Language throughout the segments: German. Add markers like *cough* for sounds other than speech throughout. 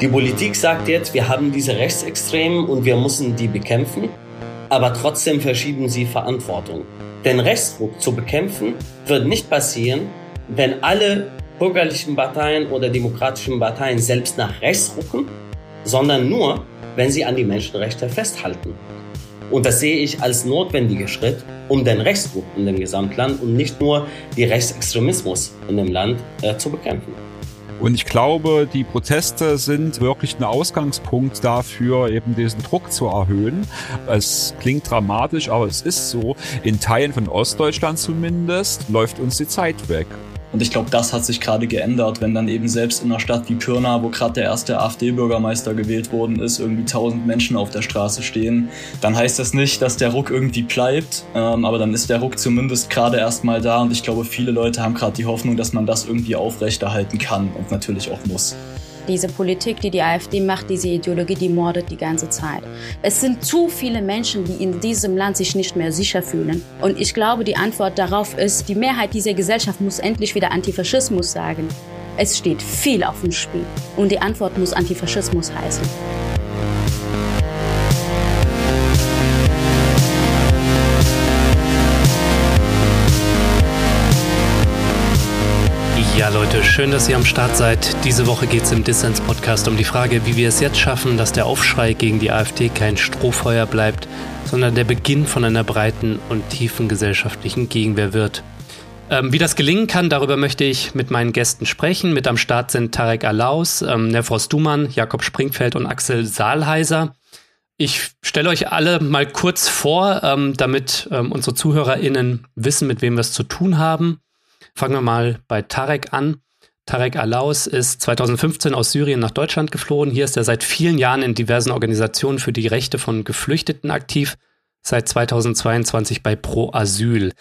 Die Politik sagt jetzt, wir haben diese Rechtsextremen und wir müssen die bekämpfen, aber trotzdem verschieben sie Verantwortung. Den Rechtsdruck zu bekämpfen wird nicht passieren, wenn alle bürgerlichen Parteien oder demokratischen Parteien selbst nach rechts rücken, sondern nur, wenn sie an die Menschenrechte festhalten. Und das sehe ich als notwendigen Schritt, um den Rechtsdruck in dem Gesamtland und nicht nur die Rechtsextremismus in dem Land äh, zu bekämpfen. Und ich glaube, die Proteste sind wirklich ein Ausgangspunkt dafür, eben diesen Druck zu erhöhen. Es klingt dramatisch, aber es ist so. In Teilen von Ostdeutschland zumindest läuft uns die Zeit weg. Und ich glaube, das hat sich gerade geändert, wenn dann eben selbst in einer Stadt wie Pirna, wo gerade der erste AfD-Bürgermeister gewählt worden ist, irgendwie tausend Menschen auf der Straße stehen, dann heißt das nicht, dass der Ruck irgendwie bleibt, ähm, aber dann ist der Ruck zumindest gerade erstmal da und ich glaube, viele Leute haben gerade die Hoffnung, dass man das irgendwie aufrechterhalten kann und natürlich auch muss. Diese Politik, die die AfD macht, diese Ideologie, die mordet die ganze Zeit. Es sind zu viele Menschen, die in diesem Land sich nicht mehr sicher fühlen. Und ich glaube, die Antwort darauf ist, die Mehrheit dieser Gesellschaft muss endlich wieder Antifaschismus sagen. Es steht viel auf dem Spiel. Und die Antwort muss Antifaschismus heißen. Schön, dass ihr am Start seid. Diese Woche geht es im Dissens-Podcast um die Frage, wie wir es jetzt schaffen, dass der Aufschrei gegen die AfD kein Strohfeuer bleibt, sondern der Beginn von einer breiten und tiefen gesellschaftlichen Gegenwehr wird. Ähm, wie das gelingen kann, darüber möchte ich mit meinen Gästen sprechen. Mit am Start sind Tarek Alaus, ähm, Nefros Dumann, Jakob Springfeld und Axel Saalheiser. Ich stelle euch alle mal kurz vor, ähm, damit ähm, unsere ZuhörerInnen wissen, mit wem wir es zu tun haben. Fangen wir mal bei Tarek an. Tarek Alaus ist 2015 aus Syrien nach Deutschland geflohen. Hier ist er seit vielen Jahren in diversen Organisationen für die Rechte von Geflüchteten aktiv, seit 2022 bei Pro Asyl.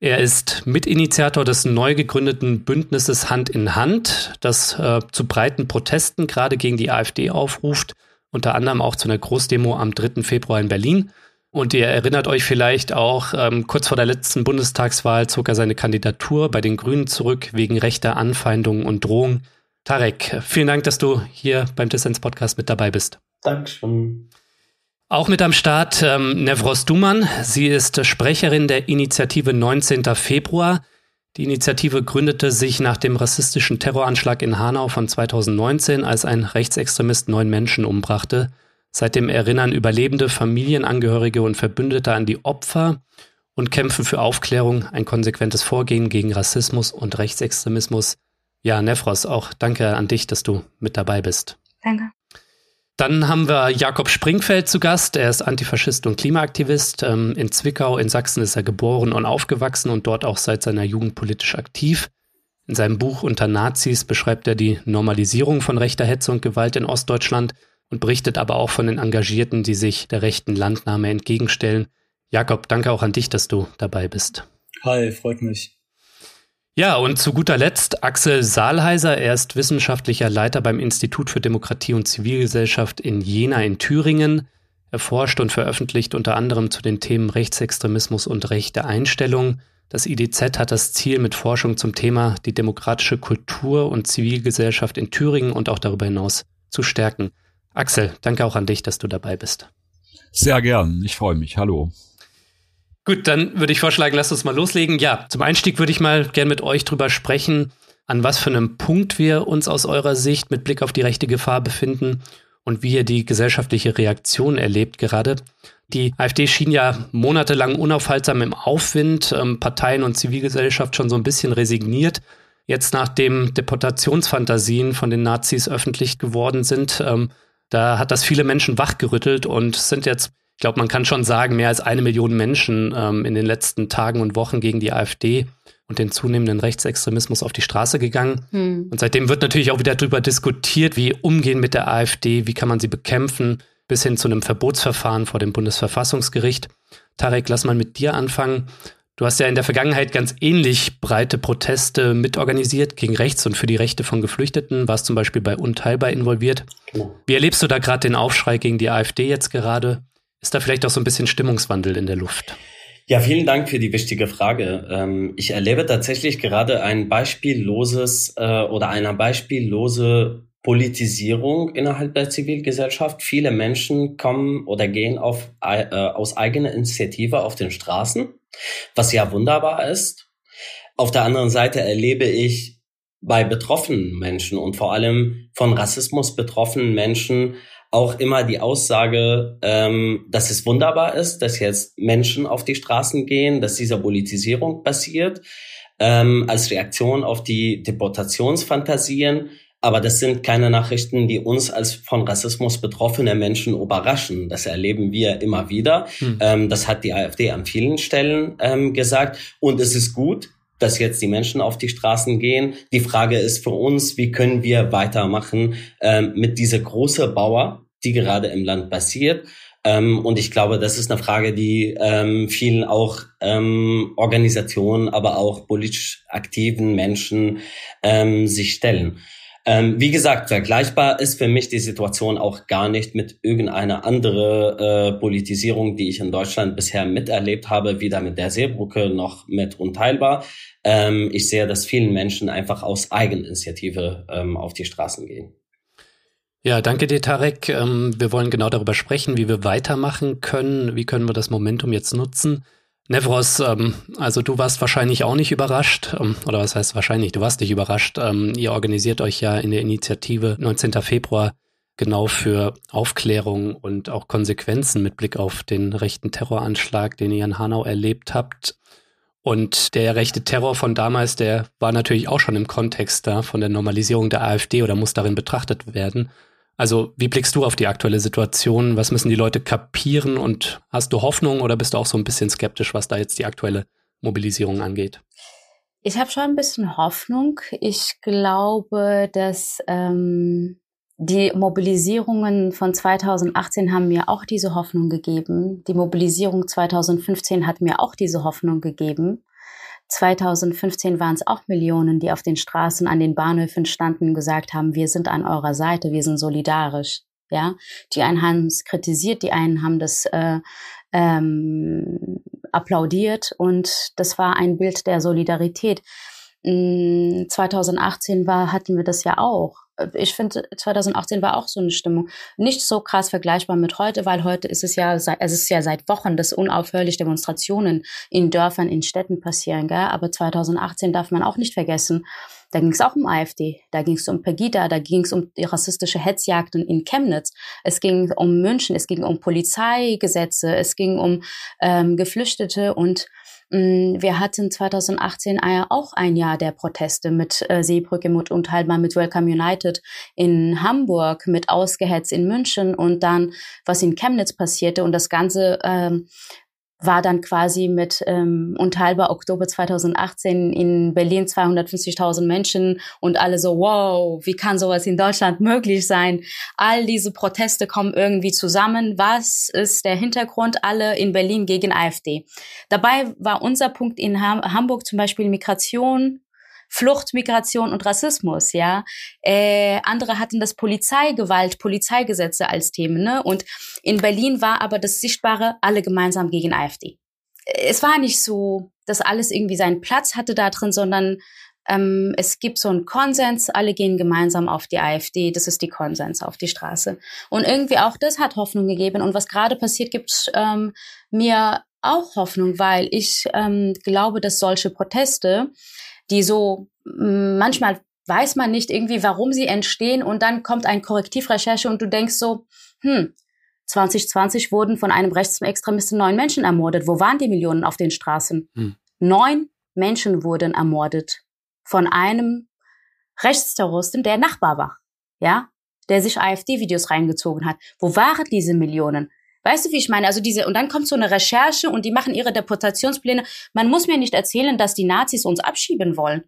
Er ist Mitinitiator des neu gegründeten Bündnisses Hand in Hand, das äh, zu breiten Protesten gerade gegen die AfD aufruft, unter anderem auch zu einer Großdemo am 3. Februar in Berlin. Und ihr erinnert euch vielleicht auch, ähm, kurz vor der letzten Bundestagswahl zog er seine Kandidatur bei den Grünen zurück wegen rechter Anfeindungen und Drohung. Tarek, vielen Dank, dass du hier beim Dissens-Podcast mit dabei bist. Dankeschön. Auch mit am Start ähm, Nevros Duman. Sie ist Sprecherin der Initiative 19. Februar. Die Initiative gründete sich nach dem rassistischen Terroranschlag in Hanau von 2019, als ein Rechtsextremist neun Menschen umbrachte. Seitdem erinnern Überlebende, Familienangehörige und Verbündete an die Opfer und kämpfen für Aufklärung, ein konsequentes Vorgehen gegen Rassismus und Rechtsextremismus. Ja, Nefros, auch danke an dich, dass du mit dabei bist. Danke. Dann haben wir Jakob Springfeld zu Gast. Er ist Antifaschist und Klimaaktivist. Ähm, in Zwickau in Sachsen ist er geboren und aufgewachsen und dort auch seit seiner Jugend politisch aktiv. In seinem Buch Unter Nazis beschreibt er die Normalisierung von rechter Hetze und Gewalt in Ostdeutschland und berichtet aber auch von den Engagierten, die sich der rechten Landnahme entgegenstellen. Jakob, danke auch an dich, dass du dabei bist. Hi, freut mich. Ja, und zu guter Letzt Axel Saalheiser. Er ist wissenschaftlicher Leiter beim Institut für Demokratie und Zivilgesellschaft in Jena in Thüringen. Er forscht und veröffentlicht unter anderem zu den Themen Rechtsextremismus und rechte Einstellung. Das IDZ hat das Ziel, mit Forschung zum Thema die demokratische Kultur und Zivilgesellschaft in Thüringen und auch darüber hinaus zu stärken. Axel, danke auch an dich, dass du dabei bist. Sehr gern, ich freue mich. Hallo. Gut, dann würde ich vorschlagen, lasst uns mal loslegen. Ja, zum Einstieg würde ich mal gern mit euch drüber sprechen, an was für einem Punkt wir uns aus eurer Sicht mit Blick auf die rechte Gefahr befinden und wie ihr die gesellschaftliche Reaktion erlebt gerade. Die AfD schien ja monatelang unaufhaltsam im Aufwind, ähm, Parteien und Zivilgesellschaft schon so ein bisschen resigniert. Jetzt nachdem Deportationsfantasien von den Nazis öffentlich geworden sind, ähm, da hat das viele Menschen wachgerüttelt und sind jetzt, ich glaube, man kann schon sagen, mehr als eine Million Menschen ähm, in den letzten Tagen und Wochen gegen die AfD und den zunehmenden Rechtsextremismus auf die Straße gegangen. Hm. Und seitdem wird natürlich auch wieder darüber diskutiert, wie umgehen mit der AfD, wie kann man sie bekämpfen, bis hin zu einem Verbotsverfahren vor dem Bundesverfassungsgericht. Tarek, lass mal mit dir anfangen. Du hast ja in der Vergangenheit ganz ähnlich breite Proteste mitorganisiert gegen Rechts und für die Rechte von Geflüchteten, warst zum Beispiel bei Unteilbar involviert. Genau. Wie erlebst du da gerade den Aufschrei gegen die AfD jetzt gerade? Ist da vielleicht auch so ein bisschen Stimmungswandel in der Luft? Ja, vielen Dank für die wichtige Frage. Ähm, ich erlebe tatsächlich gerade ein beispielloses äh, oder eine beispiellose Politisierung innerhalb der Zivilgesellschaft. Viele Menschen kommen oder gehen auf, äh, aus eigener Initiative auf den Straßen, was ja wunderbar ist. Auf der anderen Seite erlebe ich bei betroffenen Menschen und vor allem von Rassismus betroffenen Menschen auch immer die Aussage, ähm, dass es wunderbar ist, dass jetzt Menschen auf die Straßen gehen, dass diese Politisierung passiert, ähm, als Reaktion auf die Deportationsfantasien aber das sind keine Nachrichten, die uns als von Rassismus betroffene Menschen überraschen. Das erleben wir immer wieder. Hm. Ähm, das hat die AfD an vielen Stellen ähm, gesagt. Und es ist gut, dass jetzt die Menschen auf die Straßen gehen. Die Frage ist für uns, wie können wir weitermachen ähm, mit dieser große Bauer, die gerade im Land passiert. Ähm, und ich glaube, das ist eine Frage, die ähm, vielen auch ähm, Organisationen, aber auch politisch aktiven Menschen ähm, sich stellen. Ähm, wie gesagt, vergleichbar ist für mich die Situation auch gar nicht mit irgendeiner andere äh, Politisierung, die ich in Deutschland bisher miterlebt habe, weder mit der Seebrücke noch mit Unteilbar. Ähm, ich sehe, dass vielen Menschen einfach aus Eigeninitiative ähm, auf die Straßen gehen. Ja, danke dir, Tarek. Ähm, wir wollen genau darüber sprechen, wie wir weitermachen können. Wie können wir das Momentum jetzt nutzen? Nevros, ähm, also du warst wahrscheinlich auch nicht überrascht, ähm, oder was heißt wahrscheinlich, du warst nicht überrascht. Ähm, ihr organisiert euch ja in der Initiative 19. Februar genau für Aufklärung und auch Konsequenzen mit Blick auf den rechten Terroranschlag, den ihr in Hanau erlebt habt. Und der rechte Terror von damals, der war natürlich auch schon im Kontext da von der Normalisierung der AfD oder muss darin betrachtet werden. Also wie blickst du auf die aktuelle Situation? Was müssen die Leute kapieren? Und hast du Hoffnung oder bist du auch so ein bisschen skeptisch, was da jetzt die aktuelle Mobilisierung angeht? Ich habe schon ein bisschen Hoffnung. Ich glaube, dass ähm, die Mobilisierungen von 2018 haben mir auch diese Hoffnung gegeben. Die Mobilisierung 2015 hat mir auch diese Hoffnung gegeben. 2015 waren es auch Millionen, die auf den Straßen, an den Bahnhöfen standen und gesagt haben, wir sind an eurer Seite, wir sind solidarisch. Ja, die einen haben es kritisiert, die einen haben das äh, ähm, applaudiert und das war ein Bild der Solidarität. 2018 hm, war, hatten wir das ja auch ich finde, 2018 war auch so eine Stimmung. Nicht so krass vergleichbar mit heute, weil heute ist es ja, es ist ja seit Wochen, dass unaufhörlich Demonstrationen in Dörfern, in Städten passieren, gell? Aber 2018 darf man auch nicht vergessen. Da ging es auch um AfD, da ging es um Pegida, da ging es um die rassistische Hetzjagden in Chemnitz, es ging um München, es ging um Polizeigesetze, es ging um ähm, Geflüchtete und wir hatten 2018 auch ein Jahr der Proteste mit äh, Seebrücke mit Unteilbar, mit Welcome United in Hamburg, mit Ausgehetzt in München und dann, was in Chemnitz passierte. Und das Ganze ähm, war dann quasi mit ähm, unteilbar Oktober 2018 in Berlin 250.000 Menschen und alle so, wow, wie kann sowas in Deutschland möglich sein? All diese Proteste kommen irgendwie zusammen. Was ist der Hintergrund? Alle in Berlin gegen AfD. Dabei war unser Punkt in Hamburg zum Beispiel Migration, Flucht, Migration und Rassismus, ja. Äh, andere hatten das Polizeigewalt, Polizeigesetze als Themen, ne? Und in Berlin war aber das Sichtbare alle gemeinsam gegen AfD. Es war nicht so, dass alles irgendwie seinen Platz hatte da drin, sondern ähm, es gibt so einen Konsens, alle gehen gemeinsam auf die AfD, das ist die Konsens auf die Straße. Und irgendwie auch das hat Hoffnung gegeben. Und was gerade passiert, gibt ähm, mir auch Hoffnung, weil ich ähm, glaube, dass solche Proteste die so mm, manchmal weiß man nicht irgendwie, warum sie entstehen und dann kommt ein Korrektivrecherche und du denkst so, hm, 2020 wurden von einem Rechtsextremisten neun Menschen ermordet. Wo waren die Millionen auf den Straßen? Hm. Neun Menschen wurden ermordet von einem Rechtsterroristen, der Nachbar war, ja, der sich AfD-Videos reingezogen hat. Wo waren diese Millionen? Weißt du, wie ich meine? Also diese, und dann kommt so eine Recherche und die machen ihre Deportationspläne. Man muss mir nicht erzählen, dass die Nazis uns abschieben wollen.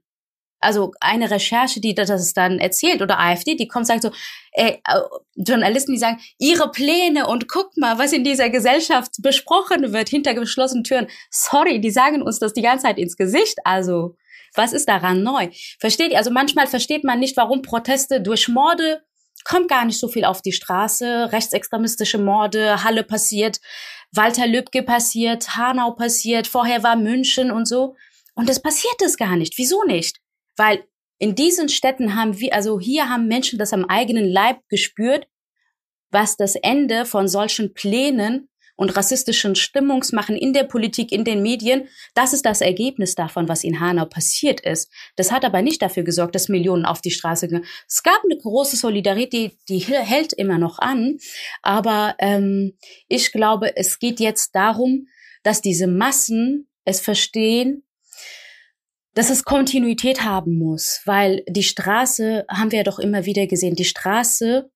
Also eine Recherche, die das dann erzählt oder AfD, die kommt sagt so, ey, äh, Journalisten, die sagen, ihre Pläne und guck mal, was in dieser Gesellschaft besprochen wird hinter geschlossenen Türen. Sorry, die sagen uns das die ganze Zeit ins Gesicht. Also was ist daran neu? Versteht ihr? Also manchmal versteht man nicht, warum Proteste durch Morde kommt gar nicht so viel auf die Straße. Rechtsextremistische Morde, Halle passiert, Walter Lübcke passiert, Hanau passiert, vorher war München und so. Und das passiert es gar nicht. Wieso nicht? Weil in diesen Städten haben wir, also hier haben Menschen das am eigenen Leib gespürt, was das Ende von solchen Plänen und rassistischen Stimmungsmachen in der Politik, in den Medien, das ist das Ergebnis davon, was in Hanau passiert ist. Das hat aber nicht dafür gesorgt, dass Millionen auf die Straße gehen. Es gab eine große Solidarität, die, hält immer noch an, aber ähm, ich glaube, es geht jetzt darum, dass diese Massen es verstehen, dass es Kontinuität haben muss, weil die Straße, haben wir ja doch immer wieder gesehen, die Straße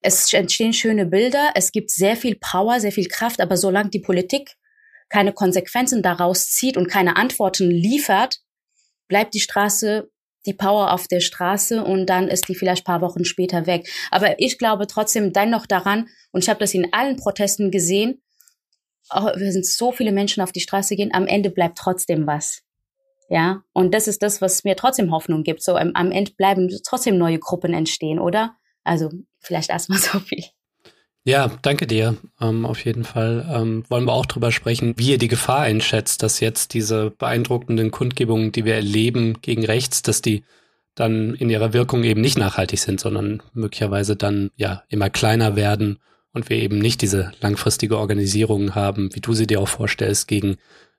es entstehen schöne Bilder, es gibt sehr viel Power, sehr viel Kraft, aber solange die Politik keine Konsequenzen daraus zieht und keine Antworten liefert, bleibt die Straße, die Power auf der Straße und dann ist die vielleicht paar Wochen später weg. Aber ich glaube trotzdem dennoch daran, und ich habe das in allen Protesten gesehen, wir sind so viele Menschen auf die Straße gehen, am Ende bleibt trotzdem was. Ja, und das ist das, was mir trotzdem Hoffnung gibt. So am Ende bleiben trotzdem neue Gruppen entstehen, oder? Also vielleicht erstmal *laughs* so viel. Ja, danke dir. Ähm, auf jeden Fall ähm, wollen wir auch drüber sprechen, wie ihr die Gefahr einschätzt, dass jetzt diese beeindruckenden Kundgebungen, die wir erleben gegen rechts, dass die dann in ihrer Wirkung eben nicht nachhaltig sind, sondern möglicherweise dann ja immer kleiner werden und wir eben nicht diese langfristige Organisierung haben, wie du sie dir auch vorstellst, gegen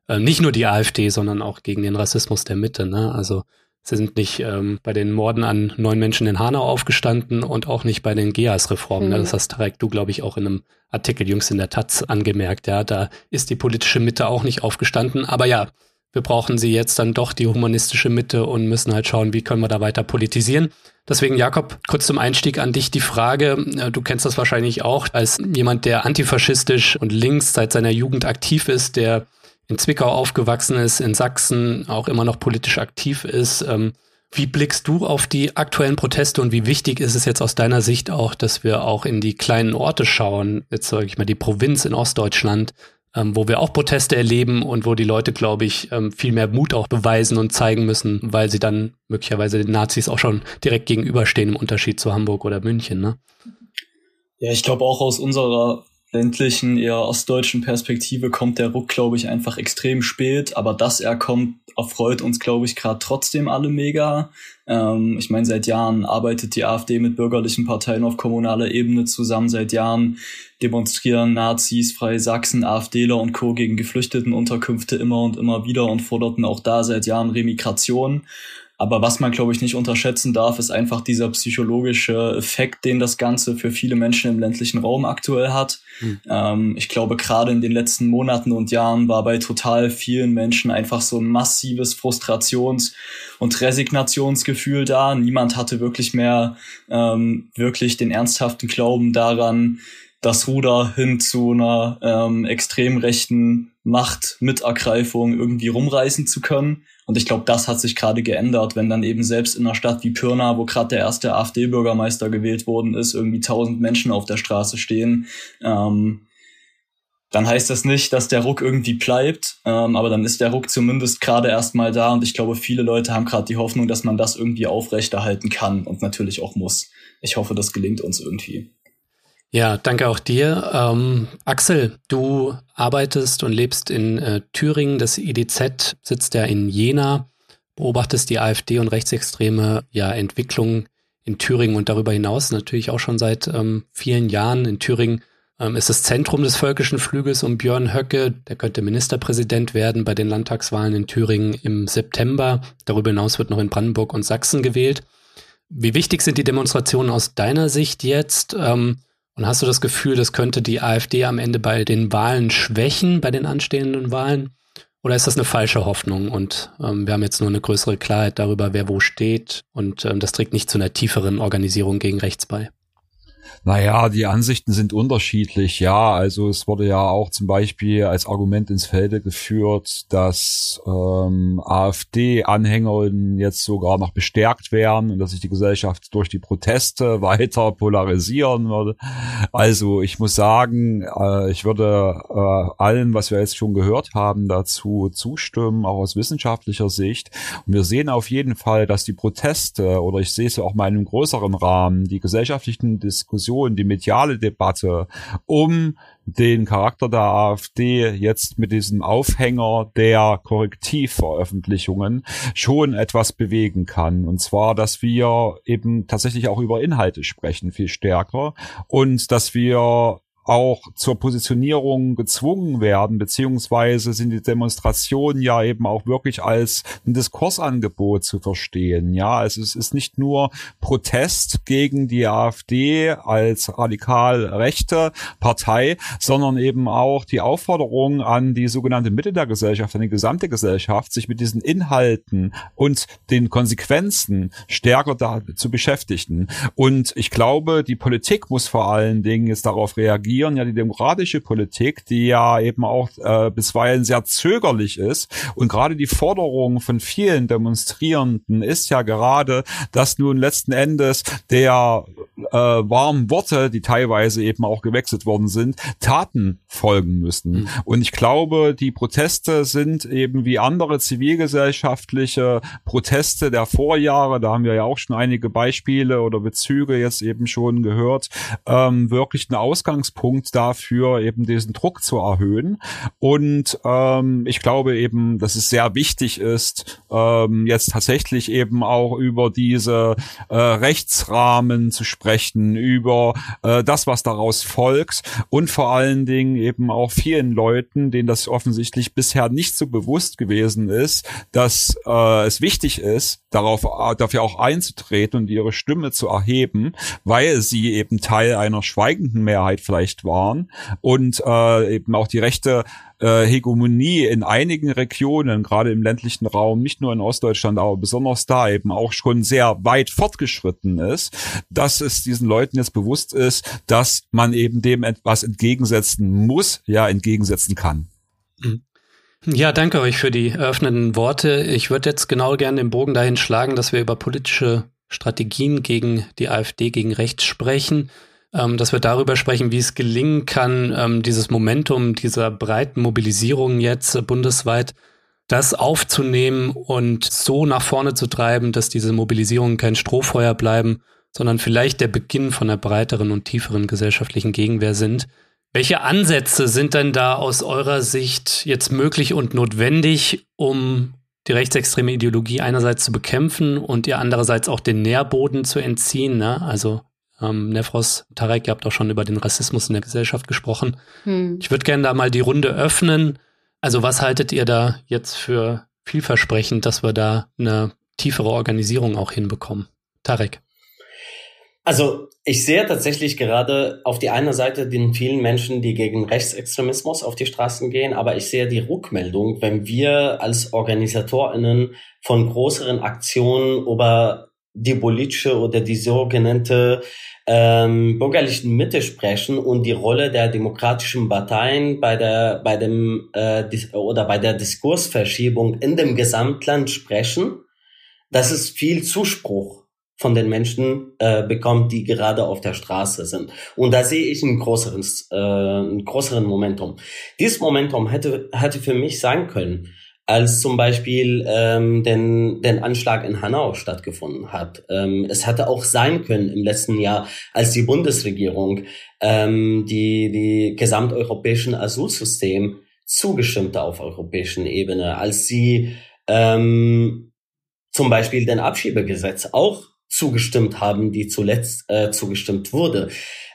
äh, nicht nur die AfD, sondern auch gegen den Rassismus der Mitte. Ne? Also Sie sind nicht ähm, bei den Morden an neun Menschen in Hanau aufgestanden und auch nicht bei den GEAS-Reformen. Mhm. Das hast Tarek, du, glaube ich, auch in einem Artikel jüngst in der Taz angemerkt. Ja, da ist die politische Mitte auch nicht aufgestanden. Aber ja, wir brauchen sie jetzt dann doch die humanistische Mitte und müssen halt schauen, wie können wir da weiter politisieren. Deswegen, Jakob, kurz zum Einstieg an dich die Frage. Äh, du kennst das wahrscheinlich auch als jemand, der antifaschistisch und links seit seiner Jugend aktiv ist, der in Zwickau aufgewachsen ist, in Sachsen auch immer noch politisch aktiv ist. Ähm, wie blickst du auf die aktuellen Proteste und wie wichtig ist es jetzt aus deiner Sicht auch, dass wir auch in die kleinen Orte schauen, jetzt sage ich mal die Provinz in Ostdeutschland, ähm, wo wir auch Proteste erleben und wo die Leute, glaube ich, ähm, viel mehr Mut auch beweisen und zeigen müssen, weil sie dann möglicherweise den Nazis auch schon direkt gegenüberstehen im Unterschied zu Hamburg oder München. Ne? Ja, ich glaube auch aus unserer ländlichen, eher ostdeutschen Perspektive kommt der Ruck, glaube ich, einfach extrem spät. Aber dass er kommt, erfreut uns, glaube ich, gerade trotzdem alle mega. Ähm, ich meine, seit Jahren arbeitet die AfD mit bürgerlichen Parteien auf kommunaler Ebene zusammen. Seit Jahren demonstrieren Nazis, Freie Sachsen, AfDler und Co. gegen Geflüchtetenunterkünfte immer und immer wieder und forderten auch da seit Jahren Remigration. Aber was man, glaube ich, nicht unterschätzen darf, ist einfach dieser psychologische Effekt, den das Ganze für viele Menschen im ländlichen Raum aktuell hat. Mhm. Ähm, ich glaube, gerade in den letzten Monaten und Jahren war bei total vielen Menschen einfach so ein massives Frustrations- und Resignationsgefühl da. Niemand hatte wirklich mehr ähm, wirklich den ernsthaften Glauben daran, das Ruder hin zu einer ähm, extrem rechten Machtmitergreifung irgendwie rumreißen zu können. Und ich glaube, das hat sich gerade geändert, wenn dann eben selbst in einer Stadt wie Pirna, wo gerade der erste AfD-Bürgermeister gewählt worden ist, irgendwie tausend Menschen auf der Straße stehen. Ähm, dann heißt das nicht, dass der Ruck irgendwie bleibt, ähm, aber dann ist der Ruck zumindest gerade erstmal da und ich glaube, viele Leute haben gerade die Hoffnung, dass man das irgendwie aufrechterhalten kann und natürlich auch muss. Ich hoffe, das gelingt uns irgendwie. Ja, danke auch dir. Ähm, Axel, du arbeitest und lebst in äh, Thüringen. Das IDZ sitzt ja in Jena, beobachtest die AfD und rechtsextreme ja, Entwicklung in Thüringen und darüber hinaus natürlich auch schon seit ähm, vielen Jahren. In Thüringen ähm, ist das Zentrum des völkischen Flügels um Björn Höcke. Der könnte Ministerpräsident werden bei den Landtagswahlen in Thüringen im September. Darüber hinaus wird noch in Brandenburg und Sachsen gewählt. Wie wichtig sind die Demonstrationen aus deiner Sicht jetzt? Ähm, und hast du das Gefühl, das könnte die AfD am Ende bei den Wahlen schwächen, bei den anstehenden Wahlen? Oder ist das eine falsche Hoffnung? Und ähm, wir haben jetzt nur eine größere Klarheit darüber, wer wo steht. Und ähm, das trägt nicht zu einer tieferen Organisierung gegen rechts bei. Naja, die Ansichten sind unterschiedlich. Ja, also es wurde ja auch zum Beispiel als Argument ins Felde geführt, dass ähm, AfD-Anhängerinnen jetzt sogar noch bestärkt werden und dass sich die Gesellschaft durch die Proteste *laughs* weiter polarisieren würde. Also ich muss sagen, äh, ich würde äh, allem, was wir jetzt schon gehört haben, dazu zustimmen, auch aus wissenschaftlicher Sicht. Und wir sehen auf jeden Fall, dass die Proteste, oder ich sehe es auch mal in einem größeren Rahmen, die gesellschaftlichen Diskussionen, Diskussion, die mediale Debatte um den Charakter der AfD jetzt mit diesem Aufhänger der Korrektivveröffentlichungen schon etwas bewegen kann. Und zwar, dass wir eben tatsächlich auch über Inhalte sprechen, viel stärker. Und dass wir auch zur Positionierung gezwungen werden, beziehungsweise sind die Demonstrationen ja eben auch wirklich als ein Diskursangebot zu verstehen. Ja, also es ist nicht nur Protest gegen die AfD als radikal rechte Partei, sondern eben auch die Aufforderung an die sogenannte Mitte der Gesellschaft, an die gesamte Gesellschaft, sich mit diesen Inhalten und den Konsequenzen stärker da zu beschäftigen. Und ich glaube, die Politik muss vor allen Dingen jetzt darauf reagieren, ignorieren ja die demokratische Politik, die ja eben auch äh, bisweilen sehr zögerlich ist. Und gerade die Forderung von vielen Demonstrierenden ist ja gerade, dass nun letzten Endes der äh, warmen Worte, die teilweise eben auch gewechselt worden sind, Taten folgen müssen. Mhm. Und ich glaube, die Proteste sind eben wie andere zivilgesellschaftliche Proteste der Vorjahre, da haben wir ja auch schon einige Beispiele oder Bezüge jetzt eben schon gehört, ähm, wirklich ein Ausgangspunkt Punkt dafür, eben diesen Druck zu erhöhen. Und ähm, ich glaube eben, dass es sehr wichtig ist, ähm, jetzt tatsächlich eben auch über diese äh, Rechtsrahmen zu sprechen, über äh, das, was daraus folgt und vor allen Dingen eben auch vielen Leuten, denen das offensichtlich bisher nicht so bewusst gewesen ist, dass äh, es wichtig ist, darauf dafür auch einzutreten und ihre Stimme zu erheben, weil sie eben Teil einer schweigenden Mehrheit vielleicht Recht waren und äh, eben auch die rechte äh, Hegemonie in einigen Regionen, gerade im ländlichen Raum, nicht nur in Ostdeutschland, aber besonders da eben auch schon sehr weit fortgeschritten ist, dass es diesen Leuten jetzt bewusst ist, dass man eben dem etwas entgegensetzen muss, ja, entgegensetzen kann. Mhm. Ja, danke euch für die eröffnenden Worte. Ich würde jetzt genau gerne den Bogen dahin schlagen, dass wir über politische Strategien gegen die AfD, gegen rechts sprechen ähm, dass wir darüber sprechen, wie es gelingen kann, ähm, dieses Momentum dieser breiten Mobilisierung jetzt äh, bundesweit, das aufzunehmen und so nach vorne zu treiben, dass diese Mobilisierungen kein Strohfeuer bleiben, sondern vielleicht der Beginn von einer breiteren und tieferen gesellschaftlichen Gegenwehr sind. Welche Ansätze sind denn da aus eurer Sicht jetzt möglich und notwendig, um die rechtsextreme Ideologie einerseits zu bekämpfen und ihr andererseits auch den Nährboden zu entziehen? Ne? Also ähm, Nefros, Tarek, ihr habt auch schon über den Rassismus in der Gesellschaft gesprochen. Hm. Ich würde gerne da mal die Runde öffnen. Also was haltet ihr da jetzt für vielversprechend, dass wir da eine tiefere Organisierung auch hinbekommen? Tarek. Also ich sehe tatsächlich gerade auf die eine Seite den vielen Menschen, die gegen Rechtsextremismus auf die Straßen gehen, aber ich sehe die Rückmeldung, wenn wir als Organisatorinnen von größeren Aktionen über die politische oder die sogenannte ähm, bürgerlichen Mitte sprechen und die Rolle der demokratischen Parteien bei der bei dem äh, oder bei der Diskursverschiebung in dem Gesamtland sprechen, dass es viel Zuspruch von den Menschen äh, bekommt, die gerade auf der Straße sind. Und da sehe ich ein größeres, äh, ein größeren Momentum. Dieses Momentum hätte hätte für mich sein können, als zum Beispiel ähm, den, den Anschlag in Hanau stattgefunden hat. Ähm, es hätte auch sein können im letzten Jahr, als die Bundesregierung ähm, die, die gesamteuropäischen Asylsystem zugestimmt auf europäischen Ebene, als sie ähm, zum Beispiel den Abschiebegesetz auch zugestimmt haben, die zuletzt äh, zugestimmt wurde.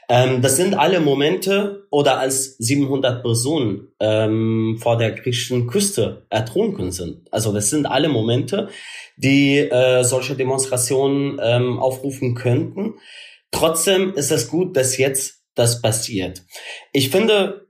Ähm, das sind alle Momente oder als 700 Personen ähm, vor der griechischen Küste ertrunken sind. Also das sind alle Momente, die äh, solche Demonstrationen ähm, aufrufen könnten. Trotzdem ist es gut, dass jetzt das passiert. Ich finde,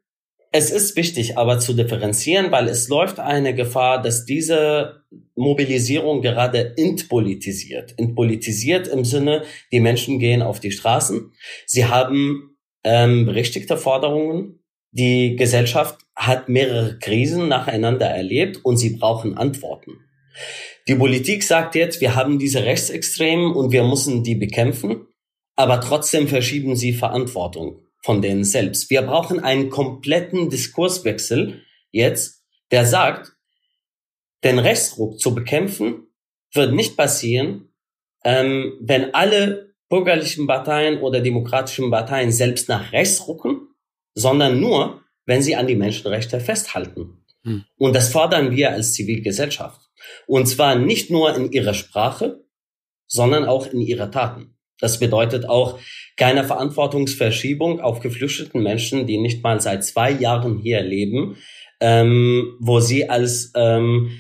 es ist wichtig, aber zu differenzieren, weil es läuft eine Gefahr, dass diese Mobilisierung gerade entpolitisiert. Entpolitisiert im Sinne, die Menschen gehen auf die Straßen. Sie haben ähm, berechtigte Forderungen. Die Gesellschaft hat mehrere Krisen nacheinander erlebt und sie brauchen Antworten. Die Politik sagt jetzt, wir haben diese Rechtsextremen und wir müssen die bekämpfen, aber trotzdem verschieben sie Verantwortung von denen selbst. Wir brauchen einen kompletten Diskurswechsel jetzt, der sagt, den Rechtsruck zu bekämpfen wird nicht passieren, ähm, wenn alle bürgerlichen Parteien oder demokratischen Parteien selbst nach rechts rücken, sondern nur, wenn sie an die Menschenrechte festhalten. Hm. Und das fordern wir als Zivilgesellschaft. Und zwar nicht nur in ihrer Sprache, sondern auch in ihrer Taten. Das bedeutet auch keine Verantwortungsverschiebung auf geflüchteten Menschen, die nicht mal seit zwei Jahren hier leben, ähm, wo sie als ähm,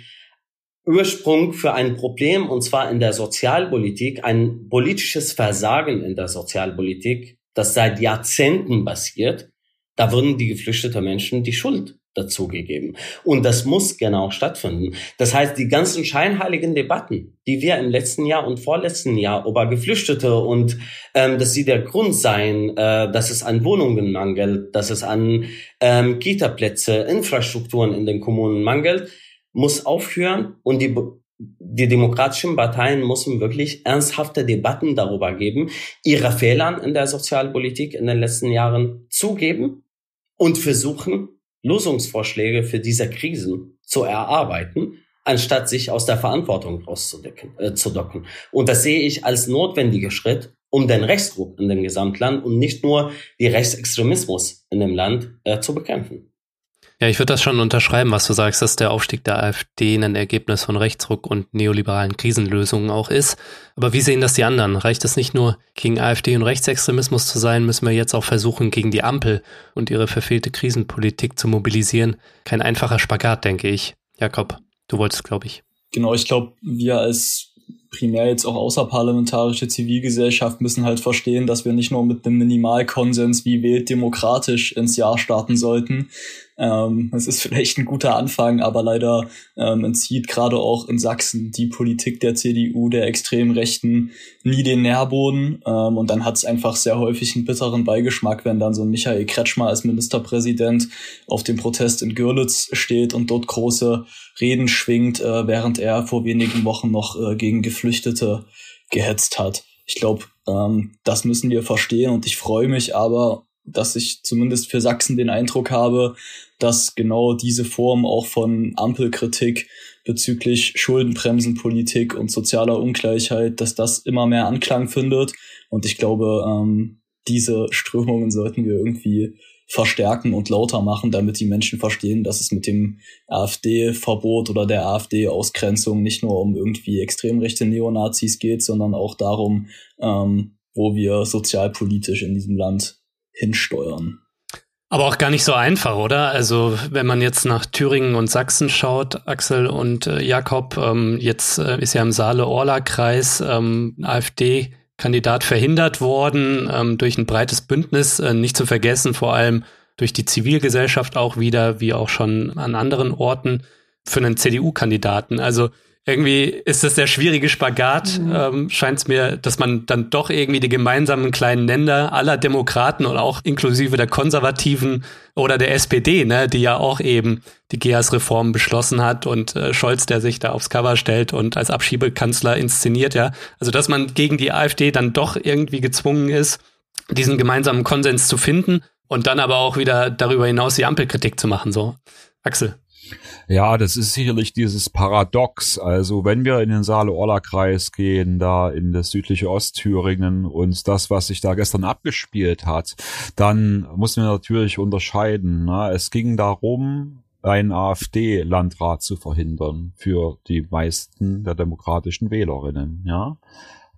Ursprung für ein Problem, und zwar in der Sozialpolitik, ein politisches Versagen in der Sozialpolitik, das seit Jahrzehnten basiert, da würden die geflüchteten Menschen die Schuld dazugegeben. Und das muss genau stattfinden. Das heißt, die ganzen scheinheiligen Debatten, die wir im letzten Jahr und vorletzten Jahr über Geflüchtete und ähm, dass sie der Grund seien, äh, dass es an Wohnungen mangelt, dass es an ähm, Kita-Plätze, Infrastrukturen in den Kommunen mangelt, muss aufhören und die die demokratischen Parteien müssen wirklich ernsthafte Debatten darüber geben, ihre Fehlern in der Sozialpolitik in den letzten Jahren zugeben und versuchen, Lösungsvorschläge für diese Krisen zu erarbeiten, anstatt sich aus der Verantwortung rauszudecken, äh. Und das sehe ich als notwendiger Schritt, um den Rechtsdruck in dem Gesamtland und nicht nur die Rechtsextremismus in dem Land äh, zu bekämpfen. Ja, ich würde das schon unterschreiben, was du sagst, dass der Aufstieg der AfD ein Ergebnis von Rechtsruck und neoliberalen Krisenlösungen auch ist. Aber wie sehen das die anderen? Reicht es nicht nur, gegen AfD und Rechtsextremismus zu sein, müssen wir jetzt auch versuchen, gegen die Ampel und ihre verfehlte Krisenpolitik zu mobilisieren? Kein einfacher Spagat, denke ich. Jakob, du wolltest, glaube ich. Genau, ich glaube, wir als primär jetzt auch außerparlamentarische Zivilgesellschaft müssen halt verstehen, dass wir nicht nur mit einem Minimalkonsens wie wählt demokratisch ins Jahr starten sollten. Ähm, es ist vielleicht ein guter Anfang, aber leider ähm, entzieht gerade auch in Sachsen die Politik der CDU, der extremen Rechten, nie den Nährboden. Ähm, und dann hat es einfach sehr häufig einen bitteren Beigeschmack, wenn dann so ein Michael Kretschmer als Ministerpräsident auf dem Protest in Görlitz steht und dort große Reden schwingt, äh, während er vor wenigen Wochen noch äh, gegen Geflüchtete gehetzt hat. Ich glaube, ähm, das müssen wir verstehen und ich freue mich aber, dass ich zumindest für Sachsen den Eindruck habe, dass genau diese Form auch von Ampelkritik bezüglich Schuldenbremsenpolitik und sozialer Ungleichheit, dass das immer mehr Anklang findet. Und ich glaube, ähm, diese Strömungen sollten wir irgendwie verstärken und lauter machen, damit die Menschen verstehen, dass es mit dem AfD-Verbot oder der AfD-Ausgrenzung nicht nur um irgendwie extrem rechte Neonazis geht, sondern auch darum, ähm, wo wir sozialpolitisch in diesem Land hinsteuern. Aber auch gar nicht so einfach, oder? Also wenn man jetzt nach Thüringen und Sachsen schaut, Axel und äh, Jakob, ähm, jetzt äh, ist ja im Saale-Orla-Kreis ähm, AfD Kandidat verhindert worden ähm, durch ein breites Bündnis, äh, nicht zu vergessen, vor allem durch die Zivilgesellschaft auch wieder, wie auch schon an anderen Orten, für einen CDU-Kandidaten. Also irgendwie ist das der schwierige Spagat, mhm. ähm, scheint es mir, dass man dann doch irgendwie die gemeinsamen kleinen Länder aller Demokraten und auch inklusive der Konservativen oder der SPD, ne, die ja auch eben die GEAS-Reform beschlossen hat und äh, Scholz, der sich da aufs Cover stellt und als Abschiebekanzler inszeniert, ja. Also dass man gegen die AfD dann doch irgendwie gezwungen ist, diesen gemeinsamen Konsens zu finden und dann aber auch wieder darüber hinaus die Ampelkritik zu machen, so. Axel. Ja, das ist sicherlich dieses Paradox. Also wenn wir in den Saale-Orla-Kreis gehen, da in das südliche Ostthüringen und das, was sich da gestern abgespielt hat, dann müssen wir natürlich unterscheiden. Ne? Es ging darum, einen AfD-Landrat zu verhindern für die meisten der demokratischen Wählerinnen. Ja,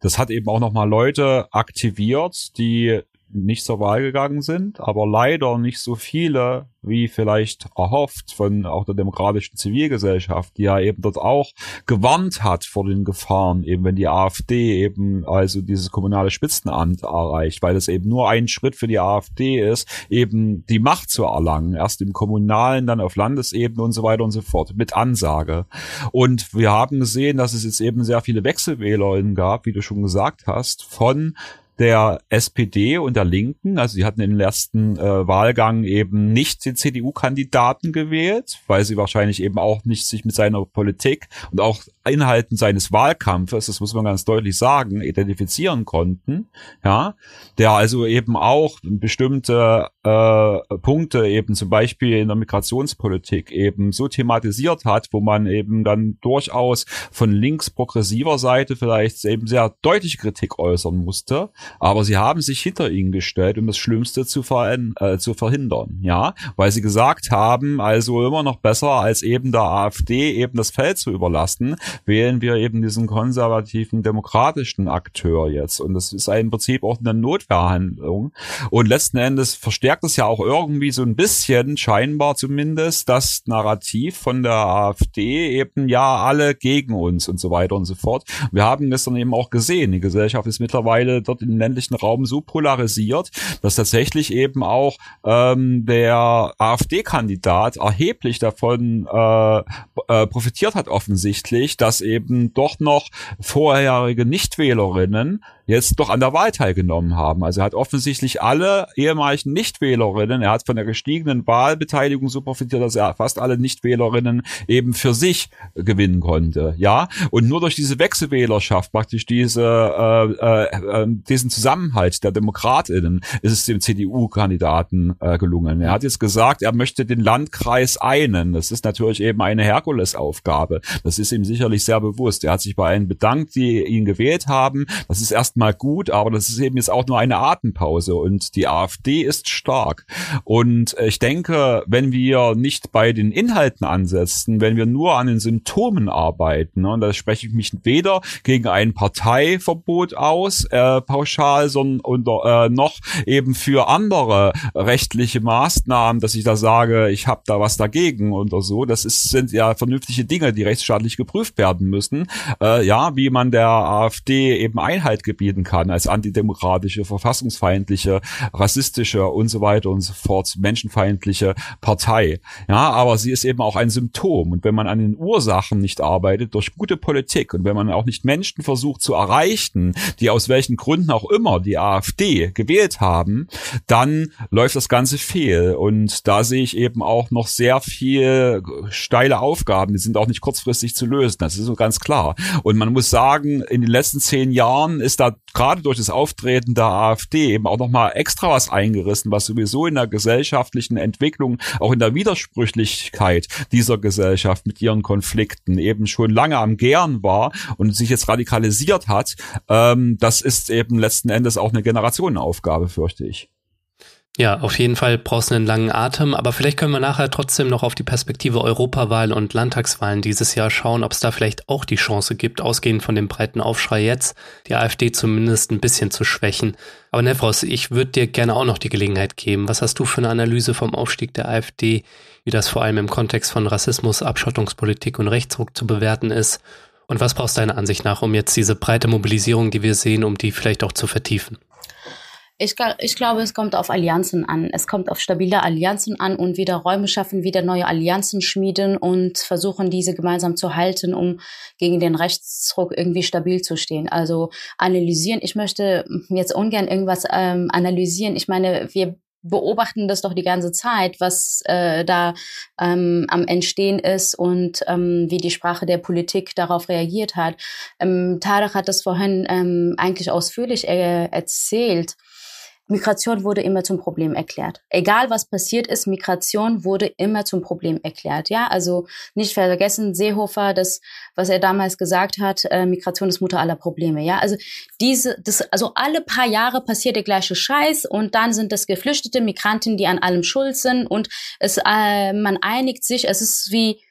das hat eben auch nochmal Leute aktiviert, die nicht zur Wahl gegangen sind, aber leider nicht so viele, wie vielleicht erhofft von auch der demokratischen Zivilgesellschaft, die ja eben dort auch gewarnt hat vor den Gefahren, eben wenn die AfD eben also dieses kommunale Spitzenamt erreicht, weil es eben nur ein Schritt für die AfD ist, eben die Macht zu erlangen, erst im kommunalen, dann auf Landesebene und so weiter und so fort, mit Ansage. Und wir haben gesehen, dass es jetzt eben sehr viele Wechselwählerinnen gab, wie du schon gesagt hast, von der SPD und der Linken. Also sie hatten im letzten äh, Wahlgang eben nicht den CDU-Kandidaten gewählt, weil sie wahrscheinlich eben auch nicht sich mit seiner Politik und auch Inhalten seines Wahlkampfes, das muss man ganz deutlich sagen, identifizieren konnten, ja, der also eben auch bestimmte äh, Punkte eben zum Beispiel in der Migrationspolitik eben so thematisiert hat, wo man eben dann durchaus von links progressiver Seite vielleicht eben sehr deutliche Kritik äußern musste, aber sie haben sich hinter ihn gestellt, um das Schlimmste zu, äh, zu verhindern, ja, weil sie gesagt haben, also immer noch besser als eben der AfD eben das Feld zu überlassen, wählen wir eben diesen konservativen demokratischen Akteur jetzt und das ist im Prinzip auch eine Notwehrhandlung und letzten Endes verstärkt es ja auch irgendwie so ein bisschen, scheinbar zumindest, das Narrativ von der AfD eben ja alle gegen uns und so weiter und so fort. Wir haben gestern eben auch gesehen, die Gesellschaft ist mittlerweile dort im ländlichen Raum so polarisiert, dass tatsächlich eben auch ähm, der AfD-Kandidat erheblich davon äh, äh, profitiert hat offensichtlich, dass eben doch noch vorherige Nichtwählerinnen jetzt doch an der Wahl teilgenommen haben. Also er hat offensichtlich alle ehemaligen Nichtwählerinnen, er hat von der gestiegenen Wahlbeteiligung so profitiert, dass er fast alle Nichtwählerinnen eben für sich gewinnen konnte. Ja, und nur durch diese Wechselwählerschaft, praktisch diese äh, äh, äh diesen Zusammenhalt der Demokratinnen, ist es dem CDU-Kandidaten äh, gelungen. Er hat jetzt gesagt, er möchte den Landkreis einen. Das ist natürlich eben eine Herkulesaufgabe. Das ist ihm sicherlich sehr bewusst. Er hat sich bei allen bedankt, die ihn gewählt haben. Das ist erst erstmal gut, aber das ist eben jetzt auch nur eine Atempause und die AfD ist stark. Und ich denke, wenn wir nicht bei den Inhalten ansetzen, wenn wir nur an den Symptomen arbeiten, ne, und da spreche ich mich weder gegen ein Parteiverbot aus, äh, pauschal, sondern unter, äh, noch eben für andere rechtliche Maßnahmen, dass ich da sage, ich habe da was dagegen oder so. Das ist, sind ja vernünftige Dinge, die rechtsstaatlich geprüft werden müssen. Äh, ja, wie man der AfD eben Einhalt gebieten bieten kann als antidemokratische, verfassungsfeindliche, rassistische und so weiter und so fort, menschenfeindliche Partei. Ja, aber sie ist eben auch ein Symptom. Und wenn man an den Ursachen nicht arbeitet, durch gute Politik und wenn man auch nicht Menschen versucht zu erreichen, die aus welchen Gründen auch immer die AfD gewählt haben, dann läuft das Ganze fehl. Und da sehe ich eben auch noch sehr viel steile Aufgaben, die sind auch nicht kurzfristig zu lösen. Das ist so ganz klar. Und man muss sagen, in den letzten zehn Jahren ist da gerade durch das Auftreten der AfD eben auch nochmal extra was eingerissen, was sowieso in der gesellschaftlichen Entwicklung, auch in der Widersprüchlichkeit dieser Gesellschaft mit ihren Konflikten eben schon lange am Gern war und sich jetzt radikalisiert hat. Ähm, das ist eben letzten Endes auch eine Generationenaufgabe, fürchte ich. Ja, auf jeden Fall brauchst du einen langen Atem, aber vielleicht können wir nachher trotzdem noch auf die Perspektive Europawahl und Landtagswahlen dieses Jahr schauen, ob es da vielleicht auch die Chance gibt, ausgehend von dem breiten Aufschrei jetzt, die AfD zumindest ein bisschen zu schwächen. Aber Nefros, ich würde dir gerne auch noch die Gelegenheit geben. Was hast du für eine Analyse vom Aufstieg der AfD, wie das vor allem im Kontext von Rassismus, Abschottungspolitik und Rechtsruck zu bewerten ist? Und was brauchst du deiner Ansicht nach, um jetzt diese breite Mobilisierung, die wir sehen, um die vielleicht auch zu vertiefen? Ich, ich glaube, es kommt auf Allianzen an. Es kommt auf stabile Allianzen an und wieder Räume schaffen, wieder neue Allianzen schmieden und versuchen, diese gemeinsam zu halten, um gegen den Rechtsdruck irgendwie stabil zu stehen. Also analysieren. Ich möchte jetzt ungern irgendwas ähm, analysieren. Ich meine, wir beobachten das doch die ganze Zeit, was äh, da ähm, am Entstehen ist und ähm, wie die Sprache der Politik darauf reagiert hat. Ähm, Tarek hat das vorhin ähm, eigentlich ausführlich äh, erzählt. Migration wurde immer zum Problem erklärt. Egal was passiert ist, Migration wurde immer zum Problem erklärt. Ja, also nicht vergessen, Seehofer, das, was er damals gesagt hat, äh, Migration ist Mutter aller Probleme. Ja, also diese, das, also alle paar Jahre passiert der gleiche Scheiß und dann sind das geflüchtete Migranten, die an allem schuld sind und es, äh, man einigt sich. Es ist wie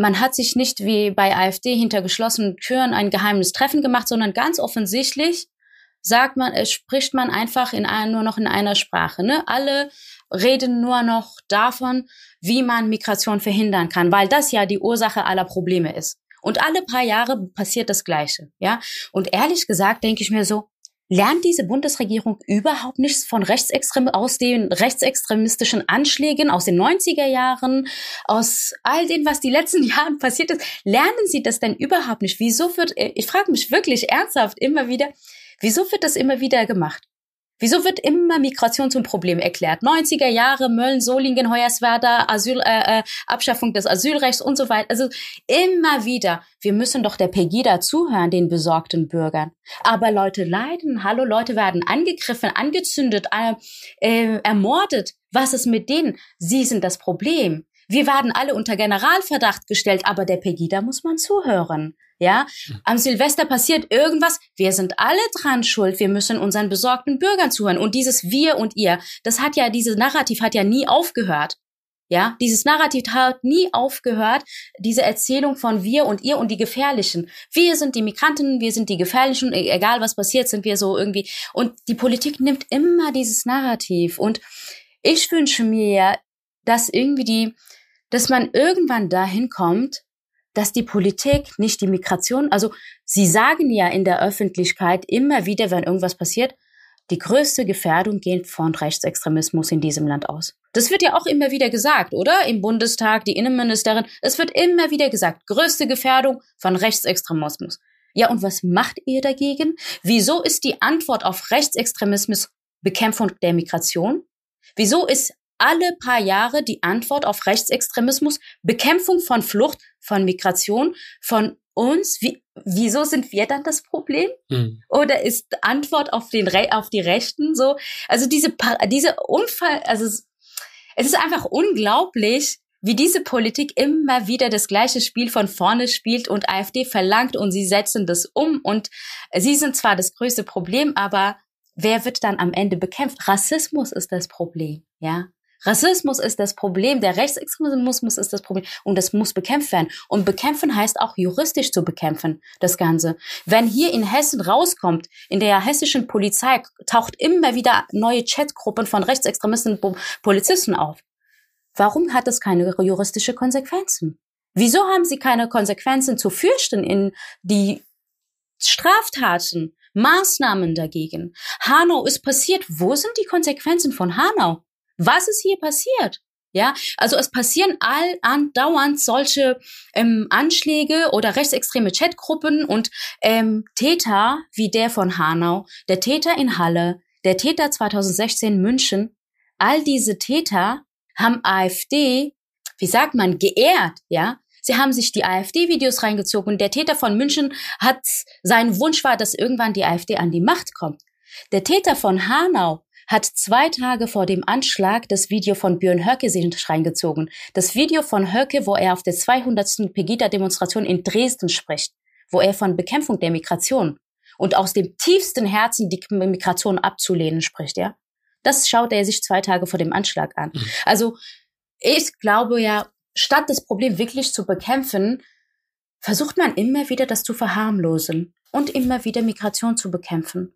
man hat sich nicht wie bei AfD hinter geschlossenen Türen ein geheimes Treffen gemacht, sondern ganz offensichtlich sagt man, äh, spricht man einfach in ein, nur noch in einer Sprache. Ne? Alle reden nur noch davon, wie man Migration verhindern kann, weil das ja die Ursache aller Probleme ist. Und alle paar Jahre passiert das Gleiche, ja. Und ehrlich gesagt denke ich mir so, lernt diese Bundesregierung überhaupt nichts von Rechtsextrem aus den rechtsextremistischen Anschlägen aus den 90er Jahren, aus all dem, was die letzten *laughs* Jahren passiert ist. Lernen Sie das denn überhaupt nicht? Wieso wird, äh, ich frage mich wirklich ernsthaft immer wieder, Wieso wird das immer wieder gemacht? Wieso wird immer Migration zum Problem erklärt? 90er Jahre, Mölln, Solingen, Hoyerswerda, Asyl, äh, äh, Abschaffung des Asylrechts und so weiter. Also immer wieder. Wir müssen doch der Pegida zuhören, den besorgten Bürgern. Aber Leute leiden. Hallo, Leute werden angegriffen, angezündet, äh, äh, ermordet. Was ist mit denen? Sie sind das Problem. Wir werden alle unter Generalverdacht gestellt, aber der Pegida muss man zuhören. Ja, am Silvester passiert irgendwas. Wir sind alle dran schuld. Wir müssen unseren besorgten Bürgern zuhören. Und dieses Wir und ihr, das hat ja, dieses Narrativ hat ja nie aufgehört. Ja, dieses Narrativ hat nie aufgehört. Diese Erzählung von wir und ihr und die Gefährlichen. Wir sind die Migranten, wir sind die Gefährlichen, e-, egal was passiert, sind wir so irgendwie. Und die Politik nimmt immer dieses Narrativ. Und ich wünsche mir dass irgendwie die, dass man irgendwann dahin kommt, dass die Politik nicht die Migration, also sie sagen ja in der Öffentlichkeit immer wieder, wenn irgendwas passiert, die größte Gefährdung geht von Rechtsextremismus in diesem Land aus. Das wird ja auch immer wieder gesagt, oder? Im Bundestag, die Innenministerin, es wird immer wieder gesagt, größte Gefährdung von Rechtsextremismus. Ja, und was macht ihr dagegen? Wieso ist die Antwort auf Rechtsextremismus Bekämpfung der Migration? Wieso ist alle paar Jahre die Antwort auf Rechtsextremismus, Bekämpfung von Flucht, von Migration, von uns. Wie, wieso sind wir dann das Problem? Mhm. Oder ist Antwort auf den Re auf die Rechten so? Also diese diese Unfall, also es ist einfach unglaublich, wie diese Politik immer wieder das gleiche Spiel von vorne spielt und AfD verlangt und sie setzen das um und sie sind zwar das größte Problem, aber wer wird dann am Ende bekämpft? Rassismus ist das Problem, ja. Rassismus ist das Problem, der Rechtsextremismus ist das Problem und das muss bekämpft werden. Und bekämpfen heißt auch juristisch zu bekämpfen, das Ganze. Wenn hier in Hessen rauskommt, in der hessischen Polizei taucht immer wieder neue Chatgruppen von Rechtsextremisten und Polizisten auf. Warum hat das keine juristische Konsequenzen? Wieso haben sie keine Konsequenzen zu fürchten in die Straftaten, Maßnahmen dagegen? Hanau ist passiert. Wo sind die Konsequenzen von Hanau? Was ist hier passiert? Ja, also es passieren all andauernd solche ähm, Anschläge oder rechtsextreme Chatgruppen und ähm, Täter wie der von Hanau, der Täter in Halle, der Täter 2016 München, all diese Täter haben AfD, wie sagt man, geehrt, ja. Sie haben sich die AfD-Videos reingezogen. Der Täter von München hat, sein Wunsch war, dass irgendwann die AfD an die Macht kommt. Der Täter von Hanau hat zwei Tage vor dem Anschlag das Video von Björn Höcke sich reingezogen. Das Video von Höcke, wo er auf der 200. Pegida-Demonstration in Dresden spricht, wo er von Bekämpfung der Migration und aus dem tiefsten Herzen die Migration abzulehnen spricht, ja. Das schaut er sich zwei Tage vor dem Anschlag an. Mhm. Also ich glaube ja, statt das Problem wirklich zu bekämpfen, versucht man immer wieder das zu verharmlosen und immer wieder Migration zu bekämpfen.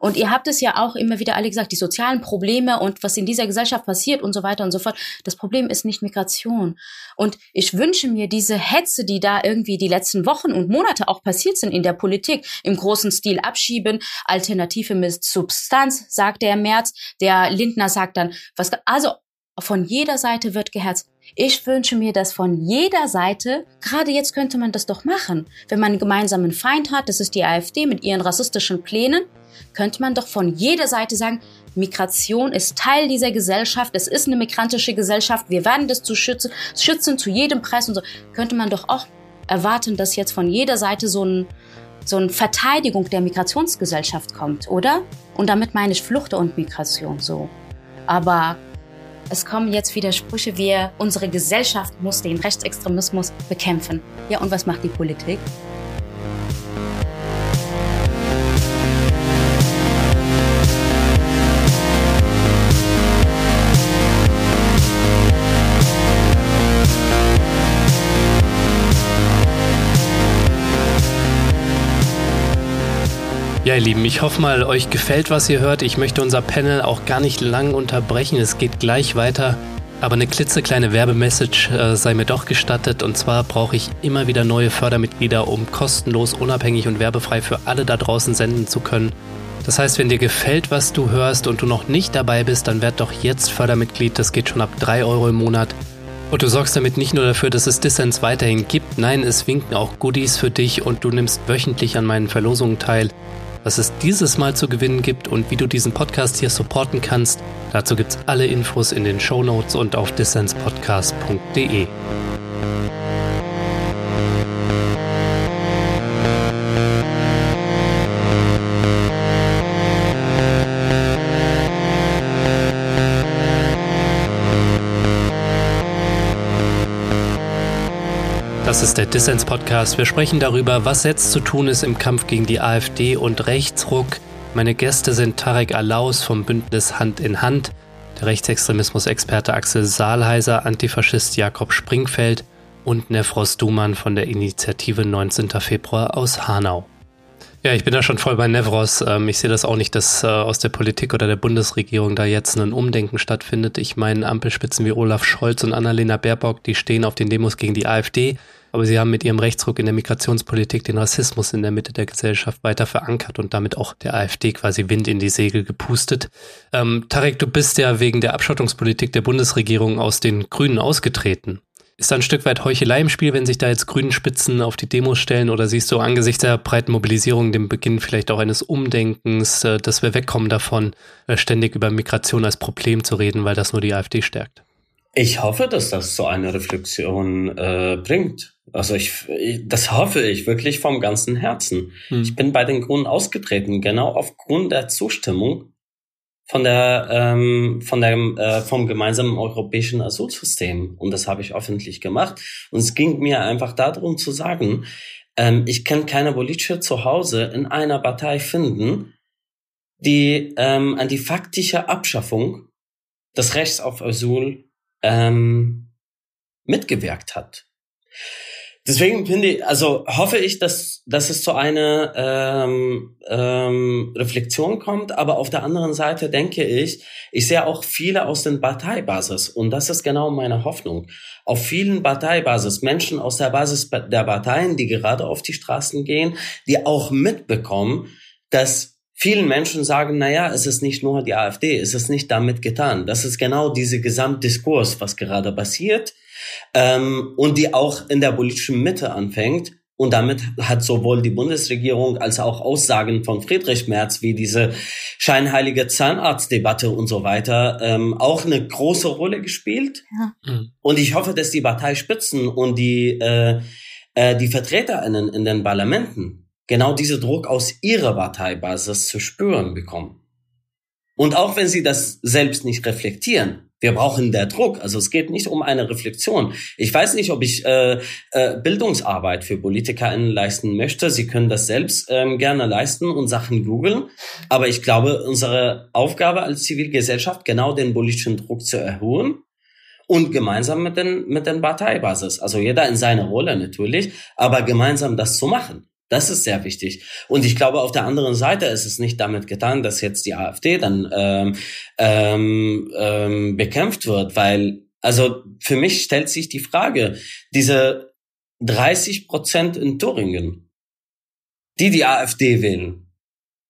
Und ihr habt es ja auch immer wieder alle gesagt, die sozialen Probleme und was in dieser Gesellschaft passiert und so weiter und so fort. Das Problem ist nicht Migration. Und ich wünsche mir diese Hetze, die da irgendwie die letzten Wochen und Monate auch passiert sind in der Politik, im großen Stil abschieben, Alternative mit Substanz, sagt der März, der Lindner sagt dann, was, also von jeder Seite wird geherzt. Ich wünsche mir, dass von jeder Seite, gerade jetzt könnte man das doch machen, wenn man einen gemeinsamen Feind hat, das ist die AfD mit ihren rassistischen Plänen, könnte man doch von jeder Seite sagen, Migration ist Teil dieser Gesellschaft, es ist eine migrantische Gesellschaft, wir werden das zu schützen, schützen zu jedem Preis und so. Könnte man doch auch erwarten, dass jetzt von jeder Seite so ein so eine Verteidigung der Migrationsgesellschaft kommt, oder? Und damit meine ich Flucht und Migration so. Aber es kommen jetzt Widersprüche, wir, unsere Gesellschaft muss den Rechtsextremismus bekämpfen. Ja, und was macht die Politik? Ja, ihr Lieben, ich hoffe mal, euch gefällt, was ihr hört. Ich möchte unser Panel auch gar nicht lang unterbrechen. Es geht gleich weiter. Aber eine klitzekleine Werbemessage äh, sei mir doch gestattet. Und zwar brauche ich immer wieder neue Fördermitglieder, um kostenlos, unabhängig und werbefrei für alle da draußen senden zu können. Das heißt, wenn dir gefällt, was du hörst und du noch nicht dabei bist, dann werd doch jetzt Fördermitglied. Das geht schon ab 3 Euro im Monat. Und du sorgst damit nicht nur dafür, dass es Dissens weiterhin gibt, nein, es winken auch Goodies für dich und du nimmst wöchentlich an meinen Verlosungen teil. Was es dieses Mal zu gewinnen gibt und wie du diesen Podcast hier supporten kannst, dazu gibt's alle Infos in den Show Notes und auf dissenspodcast.de. Das ist der Dissens-Podcast. Wir sprechen darüber, was jetzt zu tun ist im Kampf gegen die AfD und Rechtsruck. Meine Gäste sind Tarek Alaus vom Bündnis Hand in Hand, der Rechtsextremismus-Experte Axel Saalheiser, Antifaschist Jakob Springfeld und Nefros Dumann von der Initiative 19. Februar aus Hanau. Ja, ich bin da schon voll bei Nevros. Ähm, ich sehe das auch nicht, dass äh, aus der Politik oder der Bundesregierung da jetzt ein Umdenken stattfindet. Ich meine, Ampelspitzen wie Olaf Scholz und Annalena Baerbock, die stehen auf den Demos gegen die AfD. Aber sie haben mit ihrem Rechtsruck in der Migrationspolitik den Rassismus in der Mitte der Gesellschaft weiter verankert und damit auch der AfD quasi Wind in die Segel gepustet. Ähm, Tarek, du bist ja wegen der Abschottungspolitik der Bundesregierung aus den Grünen ausgetreten. Ist da ein Stück weit Heuchelei im Spiel, wenn sich da jetzt grünen Spitzen auf die Demos stellen? Oder siehst du angesichts der breiten Mobilisierung den Beginn vielleicht auch eines Umdenkens, äh, dass wir wegkommen davon, äh, ständig über Migration als Problem zu reden, weil das nur die AfD stärkt? Ich hoffe, dass das so eine Reflexion äh, bringt. Also ich, das hoffe ich wirklich vom ganzen Herzen. Hm. Ich bin bei den Grünen ausgetreten, genau aufgrund der Zustimmung von der, ähm, von der, äh, vom gemeinsamen europäischen Asylsystem. Und das habe ich öffentlich gemacht. Und es ging mir einfach darum zu sagen, ähm, ich kann keine politische Zuhause in einer Partei finden, die ähm, an die faktische Abschaffung des Rechts auf Asyl ähm, mitgewirkt hat. Deswegen finde ich, also hoffe ich, dass, dass es zu einer ähm, ähm, Reflexion kommt, aber auf der anderen Seite denke ich, ich sehe auch viele aus den Parteibasis und das ist genau meine Hoffnung. Auf vielen Parteibasis, Menschen aus der Basis der Parteien, die gerade auf die Straßen gehen, die auch mitbekommen, dass vielen Menschen sagen, na ja, es ist nicht nur die AfD, es ist nicht damit getan. Das ist genau diese Gesamtdiskurs, was gerade passiert ähm, und die auch in der politischen Mitte anfängt. Und damit hat sowohl die Bundesregierung als auch Aussagen von Friedrich Merz wie diese scheinheilige Zahnarztdebatte und so weiter ähm, auch eine große Rolle gespielt. Ja. Mhm. Und ich hoffe, dass die Parteispitzen und die, äh, äh, die VertreterInnen in den Parlamenten genau diese Druck aus ihrer Parteibasis zu spüren bekommen. Und auch wenn sie das selbst nicht reflektieren, wir brauchen der Druck. Also es geht nicht um eine Reflexion. Ich weiß nicht, ob ich äh, äh, Bildungsarbeit für PolitikerInnen leisten möchte. Sie können das selbst ähm, gerne leisten und Sachen googeln. Aber ich glaube, unsere Aufgabe als Zivilgesellschaft, genau den politischen Druck zu erhöhen und gemeinsam mit den, mit den Parteibasis. Also jeder in seiner Rolle natürlich, aber gemeinsam das zu machen. Das ist sehr wichtig. Und ich glaube, auf der anderen Seite ist es nicht damit getan, dass jetzt die AfD dann ähm, ähm, ähm, bekämpft wird, weil, also für mich stellt sich die Frage, diese 30 Prozent in Thüringen, die die AfD wählen,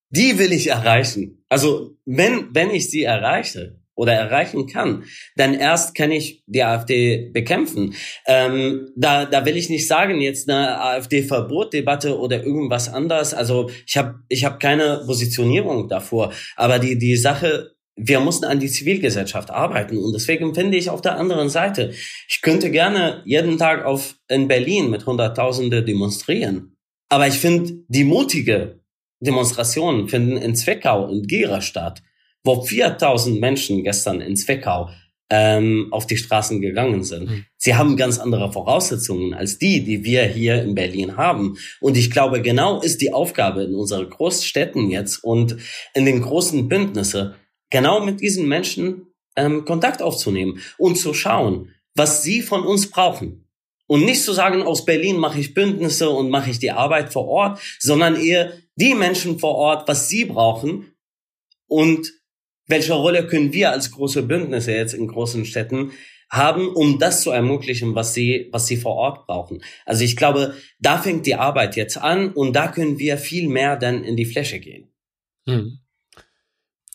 die will ich erreichen. Also wenn, wenn ich sie erreiche, oder erreichen kann, dann erst kann ich die AfD bekämpfen. Ähm, da, da will ich nicht sagen, jetzt eine AfD-Verbotdebatte oder irgendwas anderes. Also ich habe ich hab keine Positionierung davor. Aber die, die Sache, wir mussten an die Zivilgesellschaft arbeiten. Und deswegen finde ich auf der anderen Seite, ich könnte gerne jeden Tag auf, in Berlin mit Hunderttausende demonstrieren. Aber ich finde, die mutige Demonstrationen finden in Zwickau und Gera statt wo 4000 Menschen gestern in Zwickau ähm, auf die Straßen gegangen sind. Mhm. Sie haben ganz andere Voraussetzungen als die, die wir hier in Berlin haben. Und ich glaube, genau ist die Aufgabe in unseren Großstädten jetzt und in den großen Bündnisse, genau mit diesen Menschen ähm, Kontakt aufzunehmen und zu schauen, was sie von uns brauchen. Und nicht zu sagen, aus Berlin mache ich Bündnisse und mache ich die Arbeit vor Ort, sondern eher die Menschen vor Ort, was sie brauchen und welche Rolle können wir als große Bündnisse jetzt in großen Städten haben, um das zu ermöglichen, was sie, was sie vor Ort brauchen. Also ich glaube, da fängt die Arbeit jetzt an und da können wir viel mehr dann in die Fläche gehen. Hm.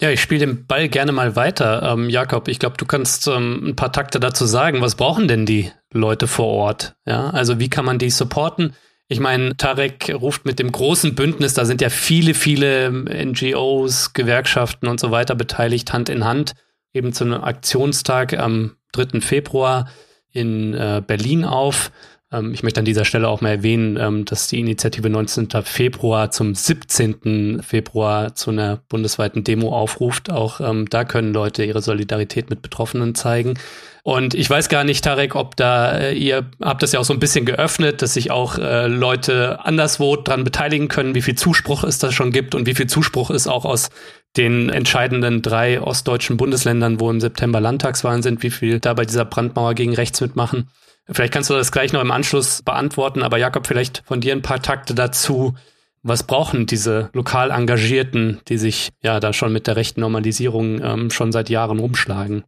Ja, ich spiele den Ball gerne mal weiter. Ähm, Jakob, ich glaube, du kannst ähm, ein paar Takte dazu sagen. Was brauchen denn die Leute vor Ort? Ja, also wie kann man die supporten? Ich meine, Tarek ruft mit dem großen Bündnis, da sind ja viele, viele NGOs, Gewerkschaften und so weiter beteiligt, Hand in Hand, eben zu einem Aktionstag am 3. Februar in äh, Berlin auf. Ähm, ich möchte an dieser Stelle auch mal erwähnen, ähm, dass die Initiative 19. Februar zum 17. Februar zu einer bundesweiten Demo aufruft. Auch ähm, da können Leute ihre Solidarität mit Betroffenen zeigen. Und ich weiß gar nicht, Tarek, ob da äh, ihr habt das ja auch so ein bisschen geöffnet, dass sich auch äh, Leute anderswo dran beteiligen können, wie viel Zuspruch es da schon gibt und wie viel Zuspruch es auch aus den entscheidenden drei ostdeutschen Bundesländern, wo im September Landtagswahlen sind, wie viel da bei dieser Brandmauer gegen rechts mitmachen. Vielleicht kannst du das gleich noch im Anschluss beantworten, aber Jakob, vielleicht von dir ein paar Takte dazu. Was brauchen diese lokal Engagierten, die sich ja da schon mit der rechten Normalisierung ähm, schon seit Jahren rumschlagen?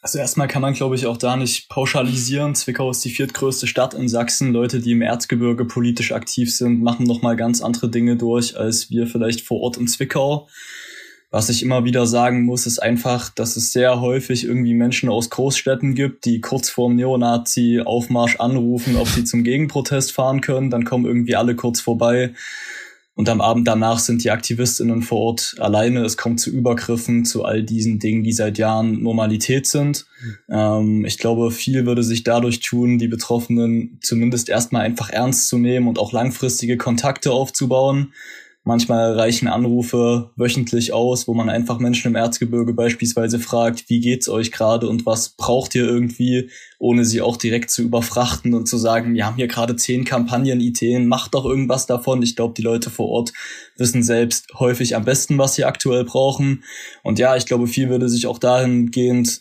Also erstmal kann man, glaube ich, auch da nicht pauschalisieren. Zwickau ist die viertgrößte Stadt in Sachsen. Leute, die im Erzgebirge politisch aktiv sind, machen noch mal ganz andere Dinge durch als wir vielleicht vor Ort in Zwickau. Was ich immer wieder sagen muss, ist einfach, dass es sehr häufig irgendwie Menschen aus Großstädten gibt, die kurz vorm Neonazi-Aufmarsch anrufen, ob sie zum Gegenprotest fahren können. Dann kommen irgendwie alle kurz vorbei und am Abend danach sind die Aktivistinnen vor Ort alleine. Es kommt zu Übergriffen, zu all diesen Dingen, die seit Jahren Normalität sind. Ähm, ich glaube, viel würde sich dadurch tun, die Betroffenen zumindest erstmal einfach ernst zu nehmen und auch langfristige Kontakte aufzubauen. Manchmal reichen Anrufe wöchentlich aus, wo man einfach Menschen im Erzgebirge beispielsweise fragt, wie geht's euch gerade und was braucht ihr irgendwie, ohne sie auch direkt zu überfrachten und zu sagen, wir haben hier gerade zehn Kampagnenideen, macht doch irgendwas davon. Ich glaube, die Leute vor Ort wissen selbst häufig am besten, was sie aktuell brauchen. Und ja, ich glaube, viel würde sich auch dahingehend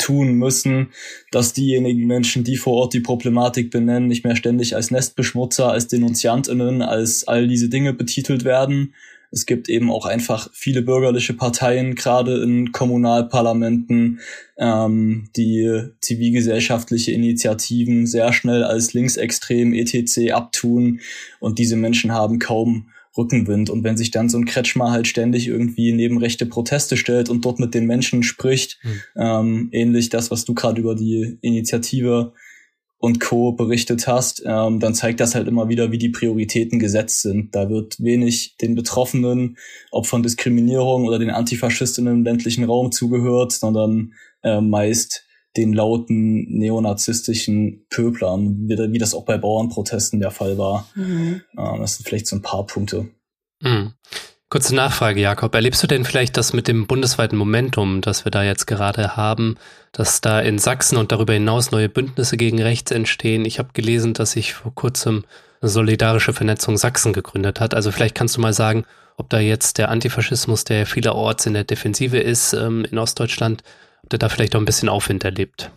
tun müssen, dass diejenigen Menschen, die vor Ort die Problematik benennen, nicht mehr ständig als Nestbeschmutzer, als Denunziantinnen, als all diese Dinge betitelt werden. Es gibt eben auch einfach viele bürgerliche Parteien, gerade in Kommunalparlamenten, ähm, die zivilgesellschaftliche Initiativen sehr schnell als linksextrem etc. abtun und diese Menschen haben kaum Rückenwind. Und wenn sich dann so ein Kretschmer halt ständig irgendwie neben rechte Proteste stellt und dort mit den Menschen spricht, mhm. ähm, ähnlich das, was du gerade über die Initiative und Co. berichtet hast, ähm, dann zeigt das halt immer wieder, wie die Prioritäten gesetzt sind. Da wird wenig den Betroffenen, ob von Diskriminierung oder den Antifaschistinnen im ländlichen Raum zugehört, sondern äh, meist den lauten neonazistischen Pöblern, wie, wie das auch bei Bauernprotesten der Fall war. Mhm. Das sind vielleicht so ein paar Punkte. Mhm. Kurze Nachfrage, Jakob. Erlebst du denn vielleicht das mit dem bundesweiten Momentum, das wir da jetzt gerade haben, dass da in Sachsen und darüber hinaus neue Bündnisse gegen rechts entstehen? Ich habe gelesen, dass sich vor kurzem eine solidarische Vernetzung Sachsen gegründet hat. Also vielleicht kannst du mal sagen, ob da jetzt der Antifaschismus, der vielerorts in der Defensive ist ähm, in Ostdeutschland, der da vielleicht auch ein bisschen Aufwind erlebt.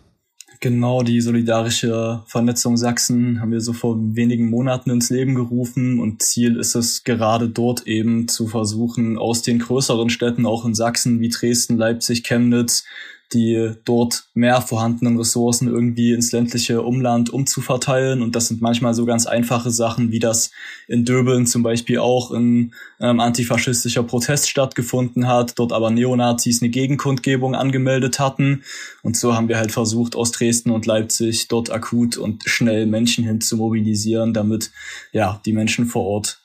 Genau, die solidarische Vernetzung Sachsen haben wir so vor wenigen Monaten ins Leben gerufen und Ziel ist es gerade dort eben zu versuchen, aus den größeren Städten, auch in Sachsen wie Dresden, Leipzig, Chemnitz, die dort mehr vorhandenen Ressourcen irgendwie ins ländliche Umland umzuverteilen. Und das sind manchmal so ganz einfache Sachen, wie das in Döbeln zum Beispiel auch ein ähm, antifaschistischer Protest stattgefunden hat, dort aber Neonazis eine Gegenkundgebung angemeldet hatten. Und so haben wir halt versucht, aus Dresden und Leipzig dort akut und schnell Menschen hin zu mobilisieren, damit ja die Menschen vor Ort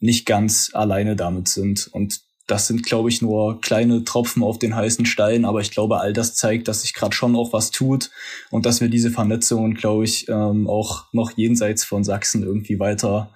nicht ganz alleine damit sind. Und das sind, glaube ich, nur kleine Tropfen auf den heißen Stein, aber ich glaube, all das zeigt, dass sich gerade schon auch was tut und dass wir diese Vernetzungen, glaube ich, ähm, auch noch jenseits von Sachsen irgendwie weiter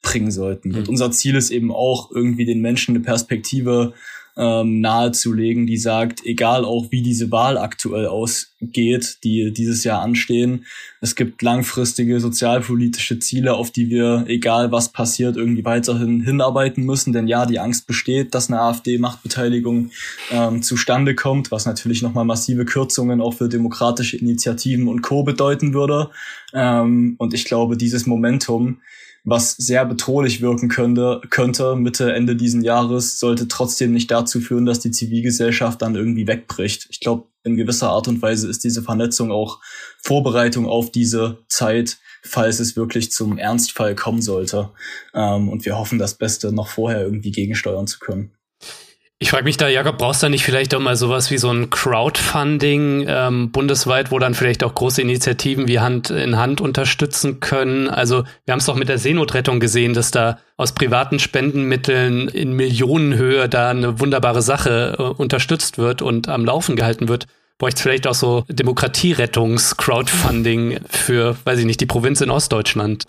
bringen sollten. Mhm. Und unser Ziel ist eben auch, irgendwie den Menschen eine Perspektive ähm, nahezulegen, die sagt, egal auch wie diese Wahl aktuell ausgeht, die dieses Jahr anstehen, es gibt langfristige sozialpolitische Ziele, auf die wir, egal was passiert, irgendwie weiterhin hinarbeiten müssen. Denn ja, die Angst besteht, dass eine AfD-Machtbeteiligung ähm, zustande kommt, was natürlich nochmal massive Kürzungen auch für demokratische Initiativen und Co. bedeuten würde. Ähm, und ich glaube, dieses Momentum, was sehr bedrohlich wirken könnte, könnte Mitte, Ende diesen Jahres, sollte trotzdem nicht dazu führen, dass die Zivilgesellschaft dann irgendwie wegbricht. Ich glaube, in gewisser Art und Weise ist diese Vernetzung auch Vorbereitung auf diese Zeit, falls es wirklich zum Ernstfall kommen sollte. Ähm, und wir hoffen, das Beste noch vorher irgendwie gegensteuern zu können. Ich frage mich da, Jakob, brauchst du da nicht vielleicht auch mal sowas wie so ein Crowdfunding ähm, bundesweit, wo dann vielleicht auch große Initiativen wie Hand in Hand unterstützen können? Also wir haben es doch mit der Seenotrettung gesehen, dass da aus privaten Spendenmitteln in Millionenhöhe da eine wunderbare Sache äh, unterstützt wird und am Laufen gehalten wird. Bräuchte es vielleicht auch so Demokratierettungs-Crowdfunding für, weiß ich nicht, die Provinz in Ostdeutschland?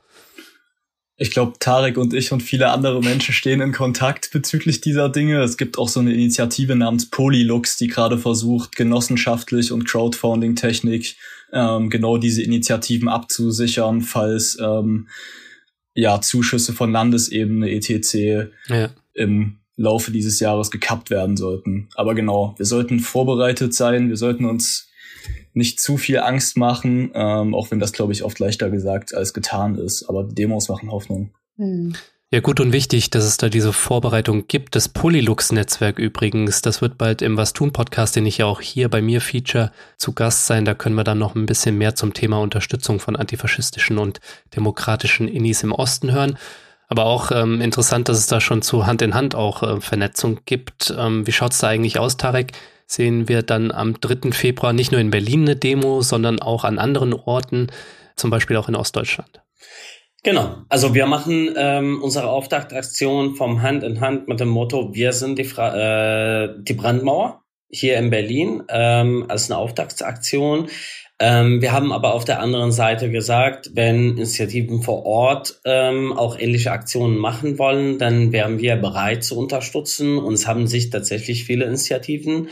Ich glaube, Tarek und ich und viele andere Menschen stehen in Kontakt bezüglich dieser Dinge. Es gibt auch so eine Initiative namens Polylux, die gerade versucht, genossenschaftlich und Crowdfunding-Technik ähm, genau diese Initiativen abzusichern, falls ähm, ja Zuschüsse von Landesebene etc. Ja. im Laufe dieses Jahres gekappt werden sollten. Aber genau, wir sollten vorbereitet sein, wir sollten uns nicht zu viel Angst machen, ähm, auch wenn das, glaube ich, oft leichter gesagt als getan ist. Aber Demos machen Hoffnung. Hm. Ja, gut und wichtig, dass es da diese Vorbereitung gibt. Das Polylux-Netzwerk übrigens, das wird bald im Was tun Podcast, den ich ja auch hier bei mir feature, zu Gast sein. Da können wir dann noch ein bisschen mehr zum Thema Unterstützung von antifaschistischen und demokratischen Innis im Osten hören. Aber auch ähm, interessant, dass es da schon zu Hand in Hand auch äh, Vernetzung gibt. Ähm, wie schaut's da eigentlich aus, Tarek? Sehen wir dann am 3. Februar nicht nur in Berlin eine Demo, sondern auch an anderen Orten, zum Beispiel auch in Ostdeutschland. Genau, also wir machen ähm, unsere Auftaktaktion vom Hand in Hand mit dem Motto Wir sind die, Fra äh, die Brandmauer hier in Berlin ähm, als eine Auftaktsaktion. Ähm, wir haben aber auf der anderen Seite gesagt, wenn Initiativen vor Ort ähm, auch ähnliche Aktionen machen wollen, dann wären wir bereit zu unterstützen. Und es haben sich tatsächlich viele Initiativen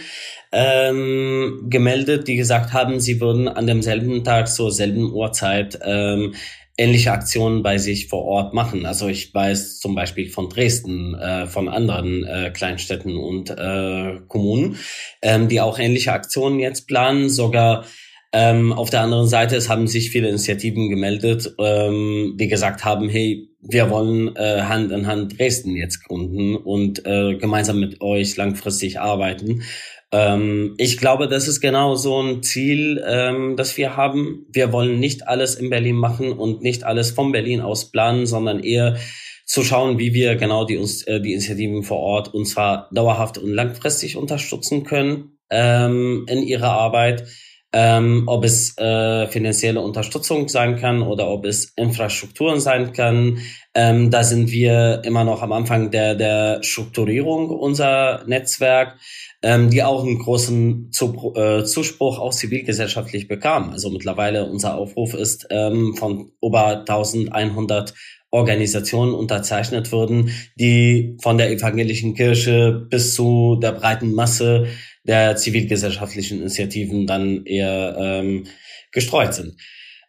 ähm, gemeldet, die gesagt haben, sie würden an demselben Tag zur selben Uhrzeit ähm, ähnliche Aktionen bei sich vor Ort machen. Also ich weiß zum Beispiel von Dresden, äh, von anderen äh, Kleinstädten und äh, Kommunen, ähm, die auch ähnliche Aktionen jetzt planen, sogar ähm, auf der anderen Seite, es haben sich viele Initiativen gemeldet, ähm, die gesagt haben, hey, wir wollen äh, Hand in Hand Dresden jetzt gründen und äh, gemeinsam mit euch langfristig arbeiten. Ähm, ich glaube, das ist genau so ein Ziel, ähm, das wir haben. Wir wollen nicht alles in Berlin machen und nicht alles von Berlin aus planen, sondern eher zu schauen, wie wir genau die, äh, die Initiativen vor Ort und zwar dauerhaft und langfristig unterstützen können ähm, in ihrer Arbeit ähm, ob es äh, finanzielle Unterstützung sein kann oder ob es Infrastrukturen sein kann. Ähm, da sind wir immer noch am Anfang der, der Strukturierung unser Netzwerk, ähm, die auch einen großen Zu äh, Zuspruch auch zivilgesellschaftlich bekam. Also mittlerweile unser Aufruf ist ähm, von über 1100 Organisationen unterzeichnet wurden, die von der evangelischen Kirche bis zu der breiten Masse der zivilgesellschaftlichen Initiativen dann eher ähm, gestreut sind.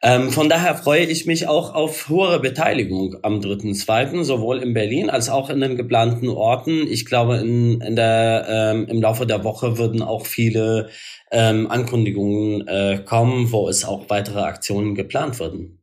Ähm, von daher freue ich mich auch auf hohe Beteiligung am 3.2., sowohl in Berlin als auch in den geplanten Orten. Ich glaube, in, in der, ähm, im Laufe der Woche würden auch viele ähm, Ankündigungen äh, kommen, wo es auch weitere Aktionen geplant würden.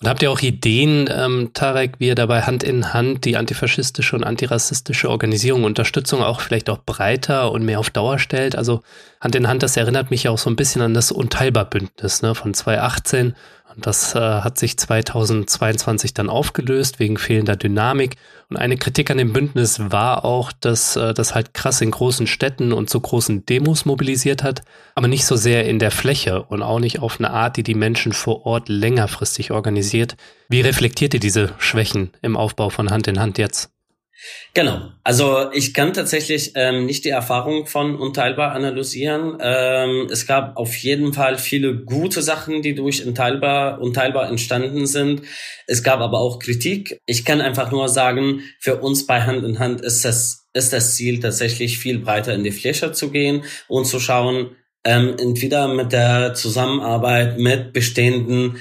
Und habt ihr auch Ideen, ähm, Tarek, wie ihr dabei Hand in Hand die antifaschistische und antirassistische Organisierung, Unterstützung auch vielleicht auch breiter und mehr auf Dauer stellt? Also Hand in Hand, das erinnert mich ja auch so ein bisschen an das Unteilbar-Bündnis ne, von 2018 das äh, hat sich 2022 dann aufgelöst wegen fehlender Dynamik. Und eine Kritik an dem Bündnis war auch, dass äh, das halt krass in großen Städten und zu großen Demos mobilisiert hat, aber nicht so sehr in der Fläche und auch nicht auf eine Art, die die Menschen vor Ort längerfristig organisiert. Wie reflektiert ihr diese Schwächen im Aufbau von Hand in Hand jetzt? Genau. Also ich kann tatsächlich ähm, nicht die Erfahrung von Unteilbar analysieren. Ähm, es gab auf jeden Fall viele gute Sachen, die durch Unteilbar, Unteilbar entstanden sind. Es gab aber auch Kritik. Ich kann einfach nur sagen, für uns bei Hand in Hand ist das, ist das Ziel tatsächlich viel breiter in die Fläche zu gehen und zu schauen, ähm, entweder mit der Zusammenarbeit mit bestehenden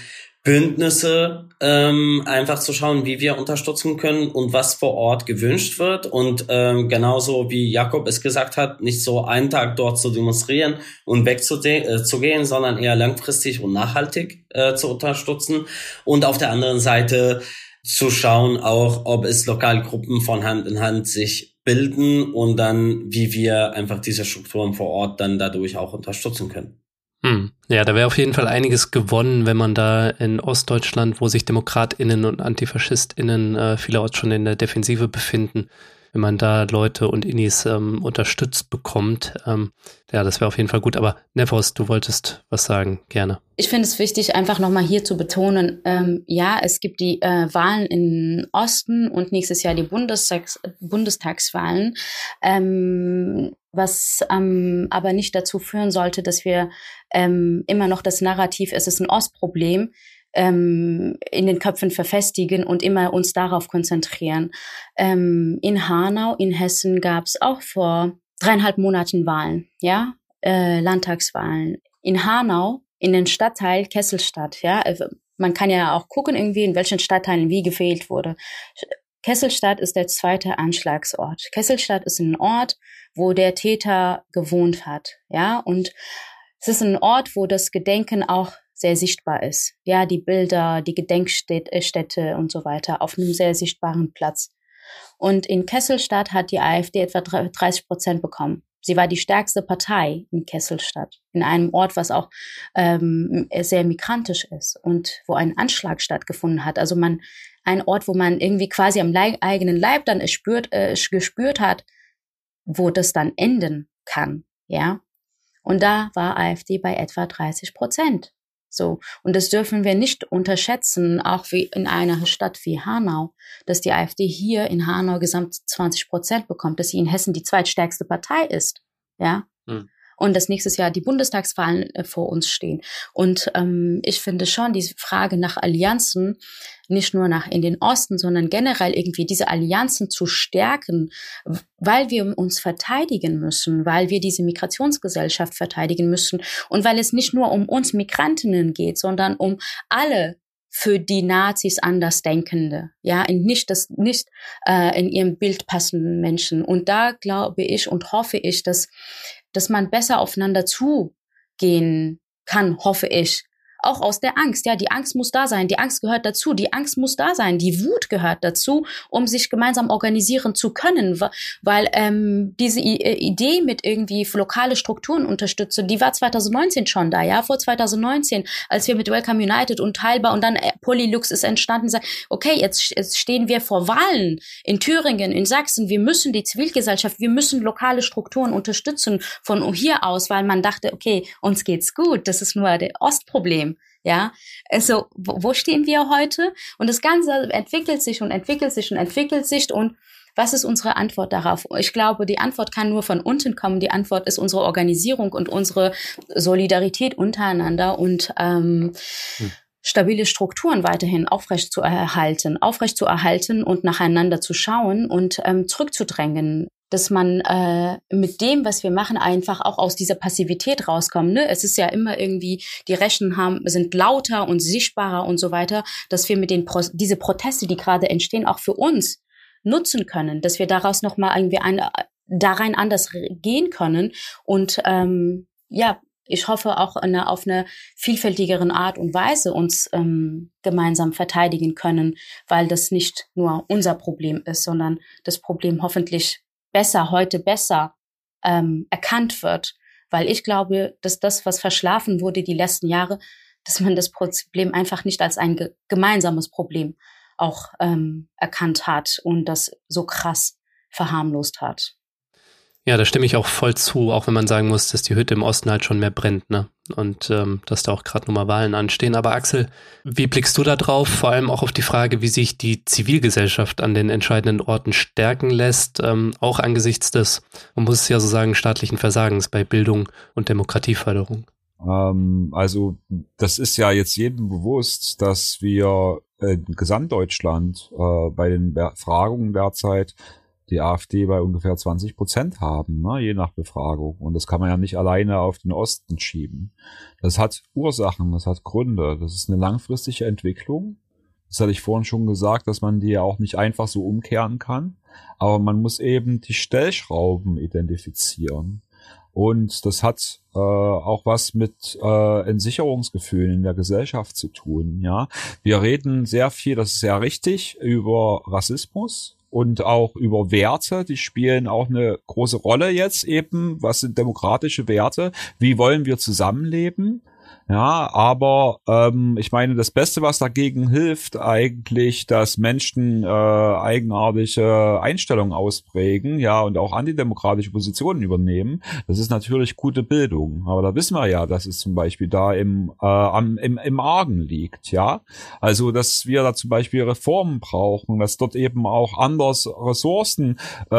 Bündnisse ähm, einfach zu schauen, wie wir unterstützen können und was vor Ort gewünscht wird. Und ähm, genauso wie Jakob es gesagt hat, nicht so einen Tag dort zu demonstrieren und wegzugehen, äh, sondern eher langfristig und nachhaltig äh, zu unterstützen. Und auf der anderen Seite zu schauen auch, ob es Lokalgruppen von Hand in Hand sich bilden und dann, wie wir einfach diese Strukturen vor Ort dann dadurch auch unterstützen können. Hm. Ja, da wäre auf jeden Fall einiges gewonnen, wenn man da in Ostdeutschland, wo sich DemokratInnen und AntifaschistInnen äh, vielerorts schon in der Defensive befinden, wenn man da Leute und Inis ähm, unterstützt bekommt. Ähm, ja, das wäre auf jeden Fall gut. Aber Nevos, du wolltest was sagen, gerne. Ich finde es wichtig, einfach nochmal hier zu betonen, ähm, ja, es gibt die äh, Wahlen im Osten und nächstes Jahr die Bundestags Bundestagswahlen, ähm, was ähm, aber nicht dazu führen sollte, dass wir ähm, immer noch das Narrativ, es ist ein Ostproblem, ähm, in den Köpfen verfestigen und immer uns darauf konzentrieren. Ähm, in Hanau, in Hessen gab es auch vor dreieinhalb Monaten Wahlen, ja, äh, Landtagswahlen. In Hanau, in den Stadtteil Kesselstadt, ja, also man kann ja auch gucken irgendwie, in welchen Stadtteilen wie gefehlt wurde. Kesselstadt ist der zweite Anschlagsort. Kesselstadt ist ein Ort, wo der Täter gewohnt hat, ja, und es ist ein Ort, wo das Gedenken auch sehr sichtbar ist. Ja, die Bilder, die Gedenkstätte und so weiter auf einem sehr sichtbaren Platz. Und in Kesselstadt hat die AfD etwa 30 Prozent bekommen. Sie war die stärkste Partei in Kesselstadt, in einem Ort, was auch ähm, sehr migrantisch ist und wo ein Anschlag stattgefunden hat. Also man ein Ort, wo man irgendwie quasi am Leib, eigenen Leib dann spürt, äh, gespürt hat, wo das dann enden kann. Ja, und da war AfD bei etwa 30 Prozent. So. Und das dürfen wir nicht unterschätzen, auch wie in einer Stadt wie Hanau, dass die AfD hier in Hanau gesamt 20 Prozent bekommt, dass sie in Hessen die zweitstärkste Partei ist. Ja. Hm und dass nächstes Jahr die Bundestagswahlen äh, vor uns stehen. Und ähm, ich finde schon diese Frage nach Allianzen, nicht nur nach in den Osten, sondern generell irgendwie diese Allianzen zu stärken, weil wir uns verteidigen müssen, weil wir diese Migrationsgesellschaft verteidigen müssen und weil es nicht nur um uns Migrantinnen geht, sondern um alle für die Nazis Andersdenkende, ja, in nicht das nicht äh, in ihrem Bild passenden Menschen. Und da glaube ich und hoffe ich, dass dass man besser aufeinander zugehen kann, hoffe ich, auch aus der Angst. Ja, die Angst muss da sein. Die Angst gehört dazu. Die Angst muss da sein. Die Wut gehört dazu, um sich gemeinsam organisieren zu können. Weil ähm, diese I äh, Idee mit irgendwie lokale Strukturen unterstützen, die war 2019 schon da. Ja, vor 2019, als wir mit Welcome United und Teilbar und dann äh, Polylux ist entstanden, sagt, okay, jetzt, jetzt stehen wir vor Wahlen in Thüringen, in Sachsen. Wir müssen die Zivilgesellschaft, wir müssen lokale Strukturen unterstützen von hier aus, weil man dachte, okay, uns geht's gut. Das ist nur der Ostproblem. Ja, also wo, stehen wir heute? Und das Ganze entwickelt sich und entwickelt sich und entwickelt sich und was ist unsere Antwort darauf? Ich glaube, die Antwort kann nur von unten kommen. Die Antwort ist unsere Organisierung und unsere Solidarität untereinander und ähm, hm. stabile Strukturen weiterhin aufrecht zu erhalten, aufrecht zu erhalten und nacheinander zu schauen und ähm, zurückzudrängen dass man äh, mit dem, was wir machen, einfach auch aus dieser Passivität rauskommt. Ne? Es ist ja immer irgendwie, die Rechten haben, sind lauter und sichtbarer und so weiter, dass wir mit den Pro diese Proteste, die gerade entstehen, auch für uns nutzen können, dass wir daraus nochmal irgendwie ein, da rein anders gehen können und ähm, ja, ich hoffe auch eine, auf eine vielfältigeren Art und Weise uns ähm, gemeinsam verteidigen können, weil das nicht nur unser Problem ist, sondern das Problem hoffentlich besser, heute besser ähm, erkannt wird. Weil ich glaube, dass das, was verschlafen wurde die letzten Jahre, dass man das Problem einfach nicht als ein ge gemeinsames Problem auch ähm, erkannt hat und das so krass verharmlost hat. Ja, da stimme ich auch voll zu, auch wenn man sagen muss, dass die Hütte im Osten halt schon mehr brennt, ne? Und ähm, dass da auch gerade nochmal Wahlen anstehen. Aber Axel, wie blickst du da drauf? Vor allem auch auf die Frage, wie sich die Zivilgesellschaft an den entscheidenden Orten stärken lässt, ähm, auch angesichts des, man muss es ja so sagen, staatlichen Versagens bei Bildung und Demokratieförderung. Ähm, also das ist ja jetzt jedem bewusst, dass wir in Gesamtdeutschland äh, bei den Befragungen derzeit die AfD bei ungefähr 20 Prozent haben, ne, je nach Befragung. Und das kann man ja nicht alleine auf den Osten schieben. Das hat Ursachen, das hat Gründe. Das ist eine langfristige Entwicklung. Das hatte ich vorhin schon gesagt, dass man die ja auch nicht einfach so umkehren kann. Aber man muss eben die Stellschrauben identifizieren. Und das hat äh, auch was mit äh, Entsicherungsgefühlen in der Gesellschaft zu tun. Ja, wir reden sehr viel, das ist sehr richtig, über Rassismus und auch über Werte, die spielen auch eine große Rolle jetzt eben. Was sind demokratische Werte? Wie wollen wir zusammenleben? Ja, aber ähm, ich meine, das Beste, was dagegen hilft, eigentlich, dass Menschen äh, eigenartige Einstellungen ausprägen, ja, und auch antidemokratische Positionen übernehmen. Das ist natürlich gute Bildung. Aber da wissen wir ja, dass es zum Beispiel da im, äh, am, im, im Argen liegt, ja. Also, dass wir da zum Beispiel Reformen brauchen, dass dort eben auch anders Ressourcen äh,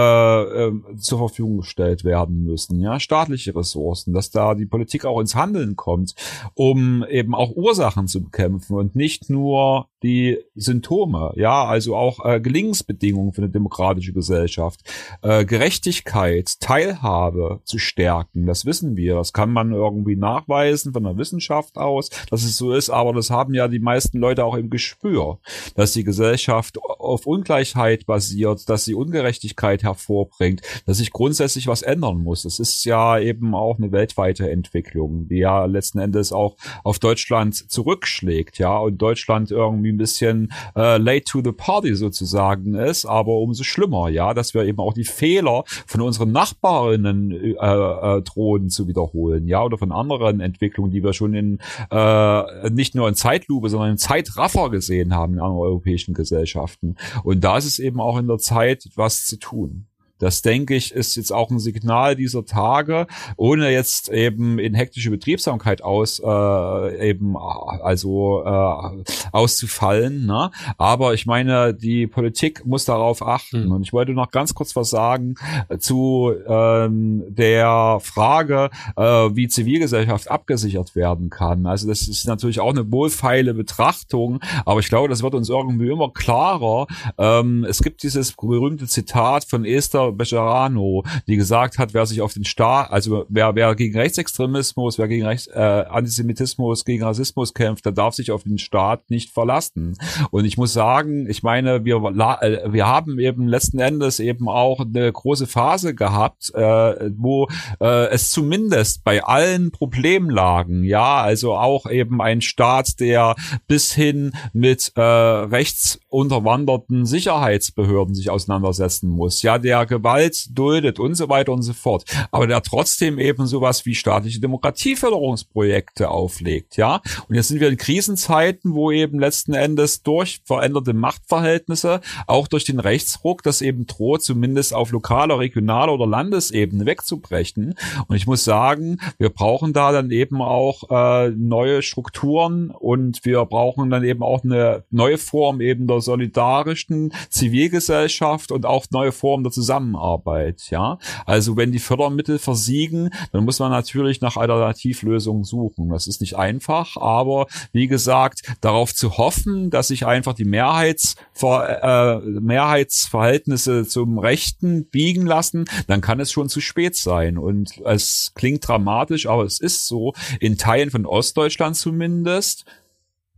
äh, zur Verfügung gestellt werden müssen, ja, staatliche Ressourcen, dass da die Politik auch ins Handeln kommt um eben auch Ursachen zu bekämpfen und nicht nur die Symptome, ja, also auch äh, Gelingensbedingungen für eine demokratische Gesellschaft, äh, Gerechtigkeit, Teilhabe zu stärken, das wissen wir, das kann man irgendwie nachweisen von der Wissenschaft aus, dass es so ist, aber das haben ja die meisten Leute auch im Gespür, dass die Gesellschaft auf Ungleichheit basiert, dass sie Ungerechtigkeit hervorbringt, dass sich grundsätzlich was ändern muss. Das ist ja eben auch eine weltweite Entwicklung, die ja letzten Endes auch auch auf Deutschland zurückschlägt, ja, und Deutschland irgendwie ein bisschen äh, late to the party sozusagen ist, aber umso schlimmer, ja, dass wir eben auch die Fehler von unseren Nachbarinnen äh, äh, drohen zu wiederholen, ja, oder von anderen Entwicklungen, die wir schon in äh, nicht nur in Zeitlupe, sondern in Zeitraffer gesehen haben in anderen europäischen Gesellschaften. Und da ist es eben auch in der Zeit, was zu tun. Das denke ich, ist jetzt auch ein Signal dieser Tage, ohne jetzt eben in hektische Betriebsamkeit aus äh, eben also äh, auszufallen. Ne? Aber ich meine, die Politik muss darauf achten. Mhm. Und ich wollte noch ganz kurz was sagen zu ähm, der Frage, äh, wie Zivilgesellschaft abgesichert werden kann. Also das ist natürlich auch eine wohlfeile Betrachtung, aber ich glaube, das wird uns irgendwie immer klarer. Ähm, es gibt dieses berühmte Zitat von Esther Bejarano, die gesagt hat, wer sich auf den Staat, also wer, wer gegen Rechtsextremismus, wer gegen Rechts, äh, Antisemitismus, gegen Rassismus kämpft, der darf sich auf den Staat nicht verlassen. Und ich muss sagen, ich meine, wir, äh, wir haben eben letzten Endes eben auch eine große Phase gehabt, äh, wo äh, es zumindest bei allen Problemlagen, ja, also auch eben ein Staat, der bis hin mit äh, rechtsunterwanderten Sicherheitsbehörden sich auseinandersetzen muss, ja, der Gewalt duldet und so weiter und so fort, aber der trotzdem eben sowas wie staatliche Demokratieförderungsprojekte auflegt, ja. Und jetzt sind wir in Krisenzeiten, wo eben letzten Endes durch veränderte Machtverhältnisse, auch durch den Rechtsruck, das eben droht, zumindest auf lokaler, regionaler oder Landesebene wegzubrechen. Und ich muss sagen, wir brauchen da dann eben auch äh, neue Strukturen und wir brauchen dann eben auch eine neue Form eben der solidarischen Zivilgesellschaft und auch neue Formen der Zusammenarbeit Zusammenarbeit, ja. Also wenn die Fördermittel versiegen, dann muss man natürlich nach Alternativlösungen suchen. Das ist nicht einfach, aber wie gesagt, darauf zu hoffen, dass sich einfach die Mehrheitsver äh, Mehrheitsverhältnisse zum Rechten biegen lassen, dann kann es schon zu spät sein. Und es klingt dramatisch, aber es ist so, in Teilen von Ostdeutschland zumindest,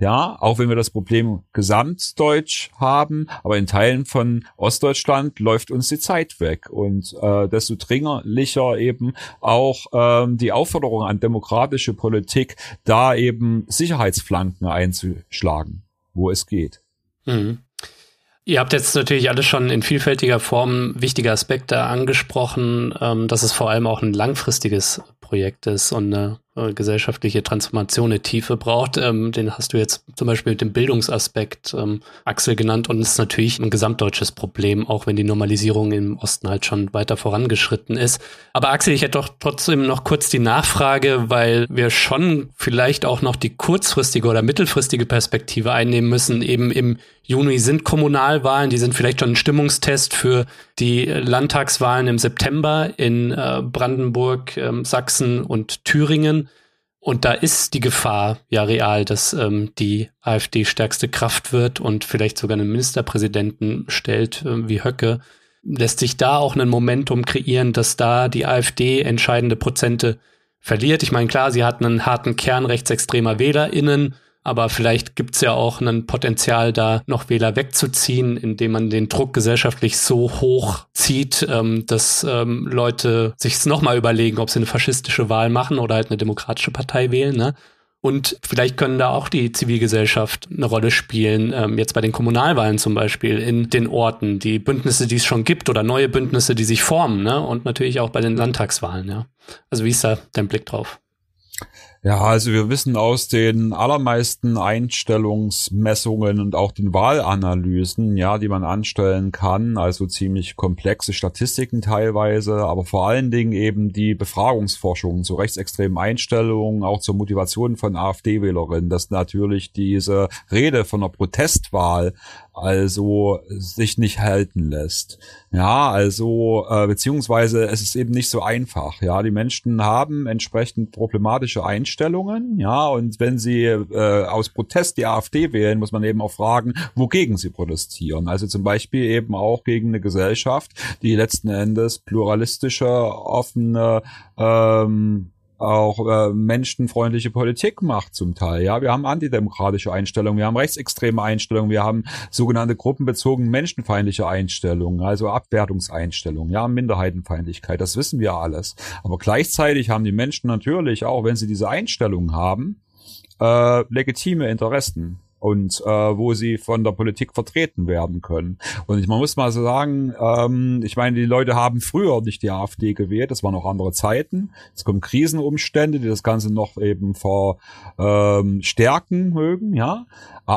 ja, auch wenn wir das Problem gesamtdeutsch haben, aber in Teilen von Ostdeutschland läuft uns die Zeit weg und äh, desto dringlicher eben auch ähm, die Aufforderung an demokratische Politik, da eben Sicherheitsflanken einzuschlagen, wo es geht. Mhm. Ihr habt jetzt natürlich alles schon in vielfältiger Form wichtige Aspekte angesprochen, ähm, dass es vor allem auch ein langfristiges Projekt ist und eine äh, gesellschaftliche Transformation eine Tiefe braucht. Ähm, den hast du jetzt zum Beispiel mit dem Bildungsaspekt ähm, Axel genannt und ist natürlich ein gesamtdeutsches Problem, auch wenn die Normalisierung im Osten halt schon weiter vorangeschritten ist. Aber Axel, ich hätte doch trotzdem noch kurz die Nachfrage, weil wir schon vielleicht auch noch die kurzfristige oder mittelfristige Perspektive einnehmen müssen. Eben im Juni sind Kommunalwahlen, die sind vielleicht schon ein Stimmungstest für die Landtagswahlen im September in äh, Brandenburg, ähm, Sachsen und Thüringen. Und da ist die Gefahr ja real, dass ähm, die AfD stärkste Kraft wird und vielleicht sogar einen Ministerpräsidenten stellt äh, wie Höcke. Lässt sich da auch ein Momentum kreieren, dass da die AfD entscheidende Prozente verliert? Ich meine, klar, sie hat einen harten Kern rechtsextremer WählerInnen, aber vielleicht gibt es ja auch ein Potenzial, da noch Wähler wegzuziehen, indem man den Druck gesellschaftlich so hoch zieht, ähm, dass ähm, Leute sich nochmal überlegen, ob sie eine faschistische Wahl machen oder halt eine demokratische Partei wählen. Ne? Und vielleicht können da auch die Zivilgesellschaft eine Rolle spielen, ähm, jetzt bei den Kommunalwahlen zum Beispiel in den Orten, die Bündnisse, die es schon gibt oder neue Bündnisse, die sich formen, ne? Und natürlich auch bei den Landtagswahlen, ja. Also wie ist da dein Blick drauf? Ja, also wir wissen aus den allermeisten Einstellungsmessungen und auch den Wahlanalysen, ja, die man anstellen kann, also ziemlich komplexe Statistiken teilweise, aber vor allen Dingen eben die Befragungsforschung zu rechtsextremen Einstellungen, auch zur Motivation von AfD-Wählerinnen, dass natürlich diese Rede von einer Protestwahl also sich nicht halten lässt. Ja, also äh, beziehungsweise es ist eben nicht so einfach. Ja, die Menschen haben entsprechend problematische Einstellungen. Ja, und wenn sie äh, aus Protest die AfD wählen, muss man eben auch fragen, wogegen sie protestieren. Also zum Beispiel eben auch gegen eine Gesellschaft, die letzten Endes pluralistische, offene ähm, auch äh, menschenfreundliche Politik macht zum Teil. Ja, wir haben antidemokratische Einstellungen, wir haben rechtsextreme Einstellungen, wir haben sogenannte gruppenbezogene menschenfeindliche Einstellungen, also Abwertungseinstellungen, ja, Minderheitenfeindlichkeit, das wissen wir alles. Aber gleichzeitig haben die Menschen natürlich, auch wenn sie diese Einstellungen haben, äh, legitime Interessen und äh, wo sie von der Politik vertreten werden können. Und ich, man muss mal so sagen, ähm, ich meine, die Leute haben früher nicht die AfD gewählt, das waren noch andere Zeiten. Es kommen Krisenumstände, die das Ganze noch eben verstärken ähm, mögen, ja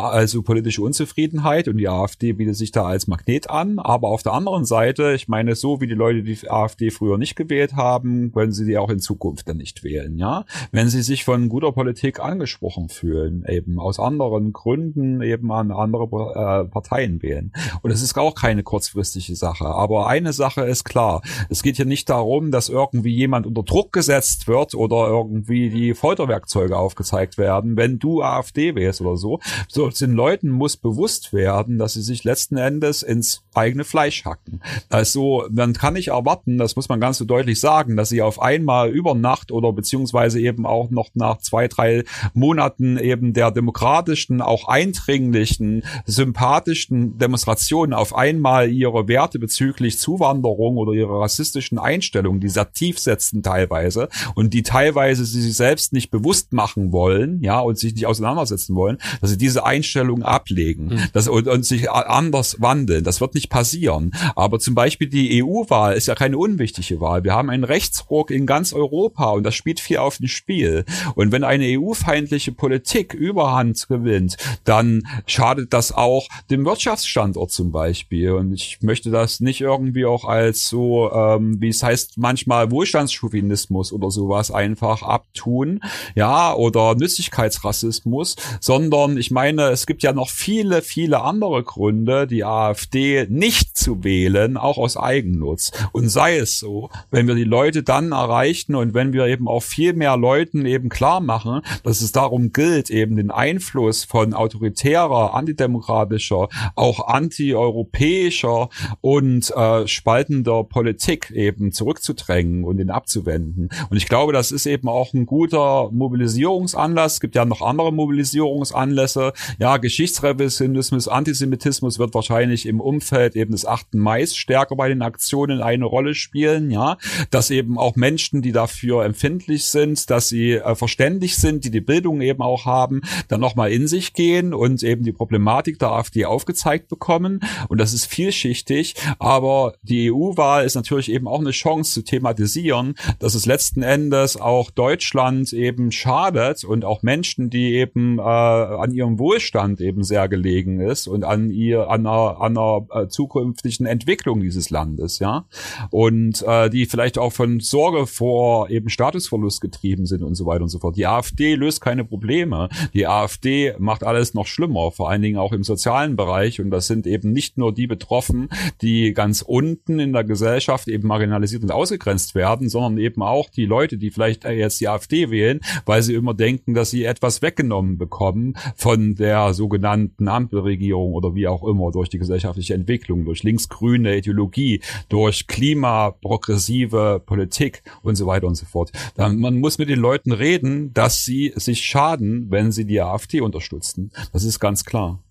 also politische Unzufriedenheit und die AfD bietet sich da als Magnet an. Aber auf der anderen Seite, ich meine, so wie die Leute die AfD früher nicht gewählt haben, können sie die auch in Zukunft dann nicht wählen, ja. Wenn sie sich von guter Politik angesprochen fühlen, eben aus anderen Gründen eben an andere äh, Parteien wählen. Und es ist auch keine kurzfristige Sache. Aber eine Sache ist klar. Es geht hier nicht darum, dass irgendwie jemand unter Druck gesetzt wird oder irgendwie die Folterwerkzeuge aufgezeigt werden, wenn du AfD wählst oder so. So so den Leuten muss bewusst werden, dass sie sich letzten Endes ins eigene Fleisch hacken. Also man kann nicht erwarten, das muss man ganz so deutlich sagen, dass sie auf einmal über Nacht oder beziehungsweise eben auch noch nach zwei, drei Monaten eben der demokratischen, auch eindringlichen, sympathischen Demonstrationen auf einmal ihre Werte bezüglich Zuwanderung oder ihre rassistischen Einstellungen, die sehr tief setzen teilweise und die teilweise sie sich selbst nicht bewusst machen wollen, ja, und sich nicht auseinandersetzen wollen, dass sie diese Einstellung ablegen mhm. das, und, und sich anders wandeln. Das wird nicht passieren. Aber zum Beispiel die EU-Wahl ist ja keine unwichtige Wahl. Wir haben einen Rechtsruck in ganz Europa und das spielt viel auf dem Spiel. Und wenn eine EU-feindliche Politik Überhand gewinnt, dann schadet das auch dem Wirtschaftsstandort zum Beispiel. Und ich möchte das nicht irgendwie auch als so, ähm, wie es heißt, manchmal Wohlstandschauvinismus oder sowas einfach abtun, ja, oder Nützlichkeitsrassismus, sondern ich meine, meine, es gibt ja noch viele, viele andere Gründe, die AfD nicht zu wählen, auch aus Eigennutz. Und sei es so, wenn wir die Leute dann erreichen und wenn wir eben auch viel mehr Leuten eben klar machen, dass es darum gilt, eben den Einfluss von autoritärer, antidemokratischer, auch antieuropäischer und äh, spaltender Politik eben zurückzudrängen und ihn abzuwenden. Und ich glaube, das ist eben auch ein guter Mobilisierungsanlass. Es gibt ja noch andere Mobilisierungsanlässe, ja, Geschichtsrevisionismus, Antisemitismus wird wahrscheinlich im Umfeld eben des 8. Mai stärker bei den Aktionen eine Rolle spielen, ja, dass eben auch Menschen, die dafür empfindlich sind, dass sie äh, verständlich sind, die die Bildung eben auch haben, dann nochmal in sich gehen und eben die Problematik der AfD aufgezeigt bekommen und das ist vielschichtig, aber die EU-Wahl ist natürlich eben auch eine Chance zu thematisieren, dass es letzten Endes auch Deutschland eben schadet und auch Menschen, die eben äh, an ihrem Wohl Wohlstand eben sehr gelegen ist und an ihr, an einer, an einer äh, zukünftigen Entwicklung dieses Landes, ja. Und äh, die vielleicht auch von Sorge vor eben Statusverlust getrieben sind und so weiter und so fort. Die AfD löst keine Probleme. Die AfD macht alles noch schlimmer, vor allen Dingen auch im sozialen Bereich. Und das sind eben nicht nur die betroffen, die ganz unten in der Gesellschaft eben marginalisiert und ausgegrenzt werden, sondern eben auch die Leute, die vielleicht jetzt die AfD wählen, weil sie immer denken, dass sie etwas weggenommen bekommen von der sogenannten Ampelregierung oder wie auch immer, durch die gesellschaftliche Entwicklung, durch linksgrüne Ideologie, durch klimaprogressive Politik und so weiter und so fort. Dann, man muss mit den Leuten reden, dass sie sich schaden, wenn sie die AfD unterstützen. Das ist ganz klar.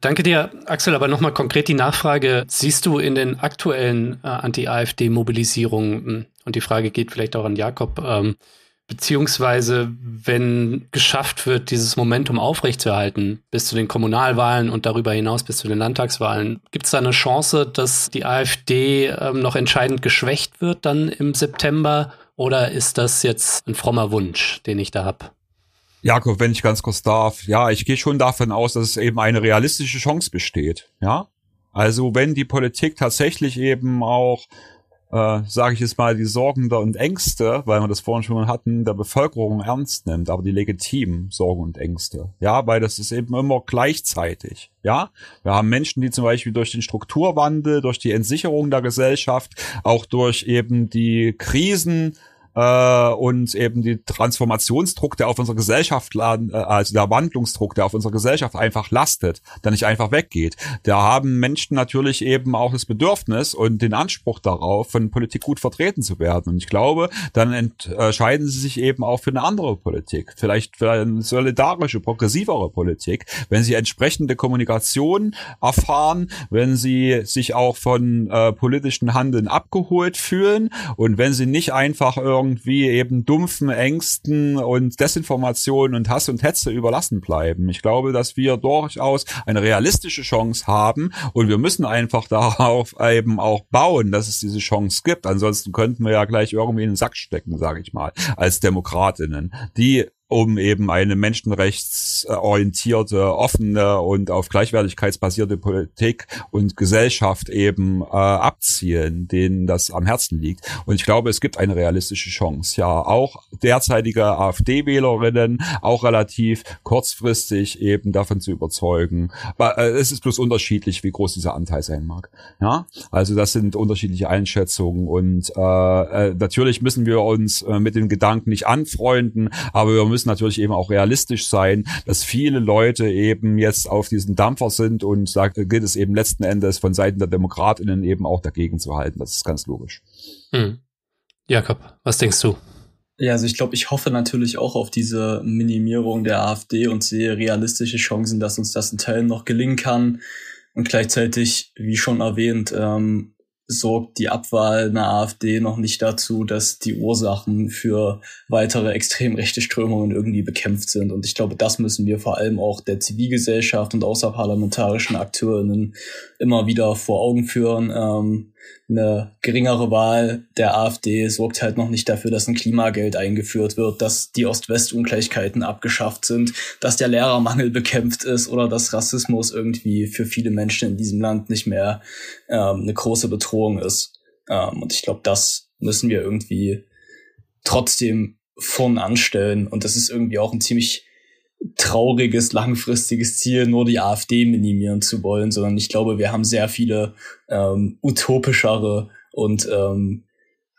Danke dir, Axel. Aber nochmal konkret die Nachfrage. Siehst du in den aktuellen äh, Anti-AfD-Mobilisierungen, hm, und die Frage geht vielleicht auch an Jakob, ähm, beziehungsweise wenn geschafft wird, dieses Momentum aufrechtzuerhalten bis zu den Kommunalwahlen und darüber hinaus bis zu den Landtagswahlen, gibt es da eine Chance, dass die AfD ähm, noch entscheidend geschwächt wird dann im September Oder ist das jetzt ein frommer Wunsch, den ich da habe? Jakob, wenn ich ganz kurz darf, ja, ich gehe schon davon aus, dass es eben eine realistische Chance besteht. Ja, also wenn die Politik tatsächlich eben auch äh, sage ich jetzt mal, die Sorgen und Ängste, weil wir das vorhin schon hatten, der Bevölkerung ernst nimmt, aber die legitimen Sorgen und Ängste. Ja, weil das ist eben immer gleichzeitig. Ja, wir haben Menschen, die zum Beispiel durch den Strukturwandel, durch die Entsicherung der Gesellschaft, auch durch eben die Krisen, äh, und eben die Transformationsdruck, der auf unserer Gesellschaft, äh, also der Wandlungsdruck, der auf unserer Gesellschaft einfach lastet, der nicht einfach weggeht. Da haben Menschen natürlich eben auch das Bedürfnis und den Anspruch darauf, von Politik gut vertreten zu werden. Und ich glaube, dann entscheiden sie sich eben auch für eine andere Politik, vielleicht für eine solidarische, progressivere Politik, wenn sie entsprechende Kommunikation erfahren, wenn sie sich auch von äh, politischen Handeln abgeholt fühlen und wenn sie nicht einfach irgendwie irgendwie eben dumpfen Ängsten und Desinformation und Hass und Hetze überlassen bleiben. Ich glaube, dass wir durchaus eine realistische Chance haben und wir müssen einfach *laughs* darauf eben auch bauen, dass es diese Chance gibt. Ansonsten könnten wir ja gleich irgendwie in den Sack stecken, sage ich mal, als Demokratinnen, die um eben eine menschenrechtsorientierte, offene und auf Gleichwertigkeitsbasierte Politik und Gesellschaft eben äh, abzielen, denen das am Herzen liegt. Und ich glaube, es gibt eine realistische Chance. Ja, auch derzeitige AfD-Wählerinnen auch relativ kurzfristig eben davon zu überzeugen. Aber, äh, es ist bloß unterschiedlich, wie groß dieser Anteil sein mag. Ja, also das sind unterschiedliche Einschätzungen und äh, äh, natürlich müssen wir uns äh, mit den Gedanken nicht anfreunden, aber wir müssen müssen natürlich eben auch realistisch sein, dass viele Leute eben jetzt auf diesen Dampfer sind und da gilt es eben letzten Endes von Seiten der Demokratinnen eben auch dagegen zu halten. Das ist ganz logisch. Hm. Jakob, was denkst du? Ja, also ich glaube, ich hoffe natürlich auch auf diese Minimierung der AfD und sehe realistische Chancen, dass uns das in Teilen noch gelingen kann. Und gleichzeitig, wie schon erwähnt, ähm, sorgt die Abwahl einer AfD noch nicht dazu, dass die Ursachen für weitere extrem rechte Strömungen irgendwie bekämpft sind. Und ich glaube, das müssen wir vor allem auch der Zivilgesellschaft und außerparlamentarischen Akteurinnen immer wieder vor Augen führen. Ähm, eine geringere Wahl der AfD sorgt halt noch nicht dafür, dass ein Klimageld eingeführt wird, dass die Ost-West-Ungleichheiten abgeschafft sind, dass der Lehrermangel bekämpft ist oder dass Rassismus irgendwie für viele Menschen in diesem Land nicht mehr ähm, eine große Bedrohung ist. Ähm, und ich glaube, das müssen wir irgendwie trotzdem vorn anstellen. Und das ist irgendwie auch ein ziemlich trauriges, langfristiges Ziel, nur die AfD minimieren zu wollen, sondern ich glaube, wir haben sehr viele ähm, utopischere und ähm,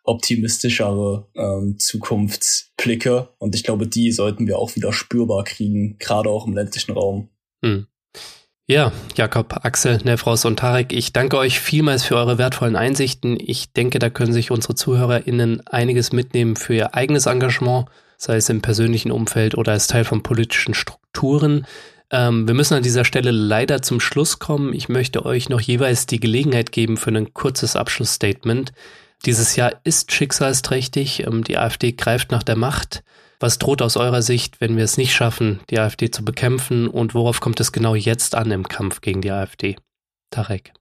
optimistischere ähm, Zukunftsblicke. Und ich glaube, die sollten wir auch wieder spürbar kriegen, gerade auch im ländlichen Raum. Hm. Ja, Jakob, Axel, Nefros und Tarek, ich danke euch vielmals für eure wertvollen Einsichten. Ich denke, da können sich unsere ZuhörerInnen einiges mitnehmen für ihr eigenes Engagement sei es im persönlichen Umfeld oder als Teil von politischen Strukturen. Ähm, wir müssen an dieser Stelle leider zum Schluss kommen. Ich möchte euch noch jeweils die Gelegenheit geben für ein kurzes Abschlussstatement. Dieses Jahr ist schicksalsträchtig. Ähm, die AfD greift nach der Macht. Was droht aus eurer Sicht, wenn wir es nicht schaffen, die AfD zu bekämpfen? Und worauf kommt es genau jetzt an im Kampf gegen die AfD? Tarek.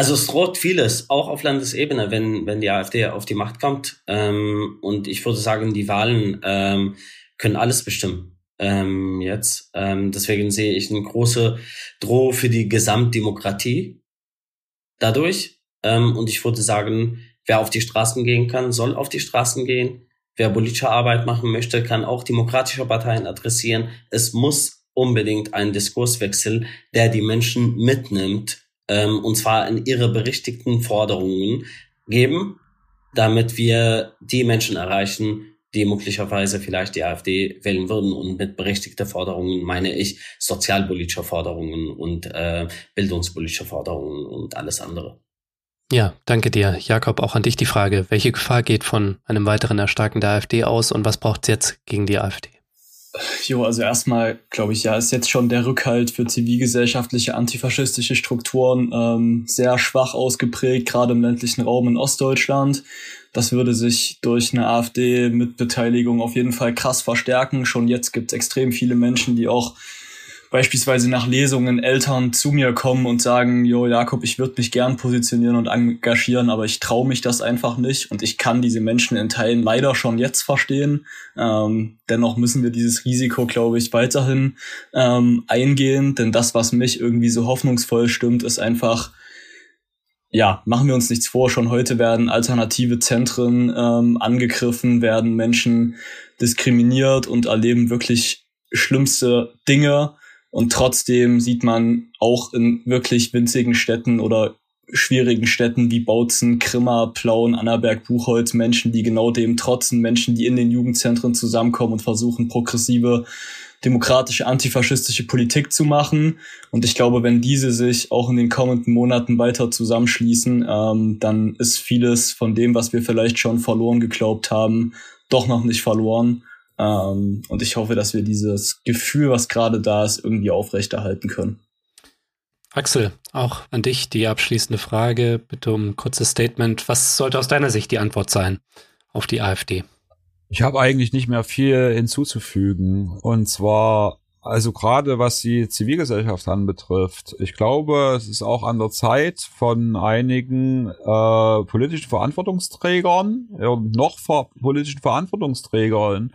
Also es droht vieles, auch auf Landesebene, wenn, wenn die AfD auf die Macht kommt. Ähm, und ich würde sagen, die Wahlen ähm, können alles bestimmen ähm, jetzt. Ähm, deswegen sehe ich eine große Droh für die Gesamtdemokratie dadurch. Ähm, und ich würde sagen, wer auf die Straßen gehen kann, soll auf die Straßen gehen. Wer politische Arbeit machen möchte, kann auch demokratische Parteien adressieren. Es muss unbedingt einen Diskurswechsel, der die Menschen mitnimmt ähm, und zwar in ihre berichtigten Forderungen geben, damit wir die Menschen erreichen, die möglicherweise vielleicht die AfD wählen würden. Und mit berechtigter Forderungen meine ich sozialpolitische Forderungen und äh, bildungspolitische Forderungen und alles andere. Ja, danke dir. Jakob, auch an dich die Frage, welche Gefahr geht von einem weiteren Erstarken der AfD aus und was braucht es jetzt gegen die AfD? Jo, also erstmal glaube ich, ja, ist jetzt schon der Rückhalt für zivilgesellschaftliche antifaschistische Strukturen ähm, sehr schwach ausgeprägt, gerade im ländlichen Raum in Ostdeutschland. Das würde sich durch eine AfD mit Beteiligung auf jeden Fall krass verstärken. Schon jetzt gibt es extrem viele Menschen, die auch beispielsweise nach Lesungen Eltern zu mir kommen und sagen, jo Jakob, ich würde mich gern positionieren und engagieren, aber ich traue mich das einfach nicht und ich kann diese Menschen in Teilen leider schon jetzt verstehen. Ähm, dennoch müssen wir dieses Risiko, glaube ich, weiterhin ähm, eingehen, denn das, was mich irgendwie so hoffnungsvoll stimmt, ist einfach, ja, machen wir uns nichts vor, schon heute werden alternative Zentren ähm, angegriffen, werden Menschen diskriminiert und erleben wirklich schlimmste Dinge und trotzdem sieht man auch in wirklich winzigen Städten oder schwierigen Städten wie Bautzen, Krimmer, Plauen, Annaberg, Buchholz Menschen, die genau dem trotzen, Menschen, die in den Jugendzentren zusammenkommen und versuchen, progressive, demokratische, antifaschistische Politik zu machen. Und ich glaube, wenn diese sich auch in den kommenden Monaten weiter zusammenschließen, ähm, dann ist vieles von dem, was wir vielleicht schon verloren geglaubt haben, doch noch nicht verloren. Ähm, und ich hoffe, dass wir dieses Gefühl, was gerade da ist, irgendwie aufrechterhalten können. Axel, auch an dich die abschließende Frage. Bitte um ein kurzes Statement. Was sollte aus deiner Sicht die Antwort sein auf die AfD? Ich habe eigentlich nicht mehr viel hinzuzufügen. Und zwar also gerade was die Zivilgesellschaft anbetrifft, ich glaube, es ist auch an der Zeit von einigen äh, politischen Verantwortungsträgern äh, noch ver politischen Verantwortungsträgern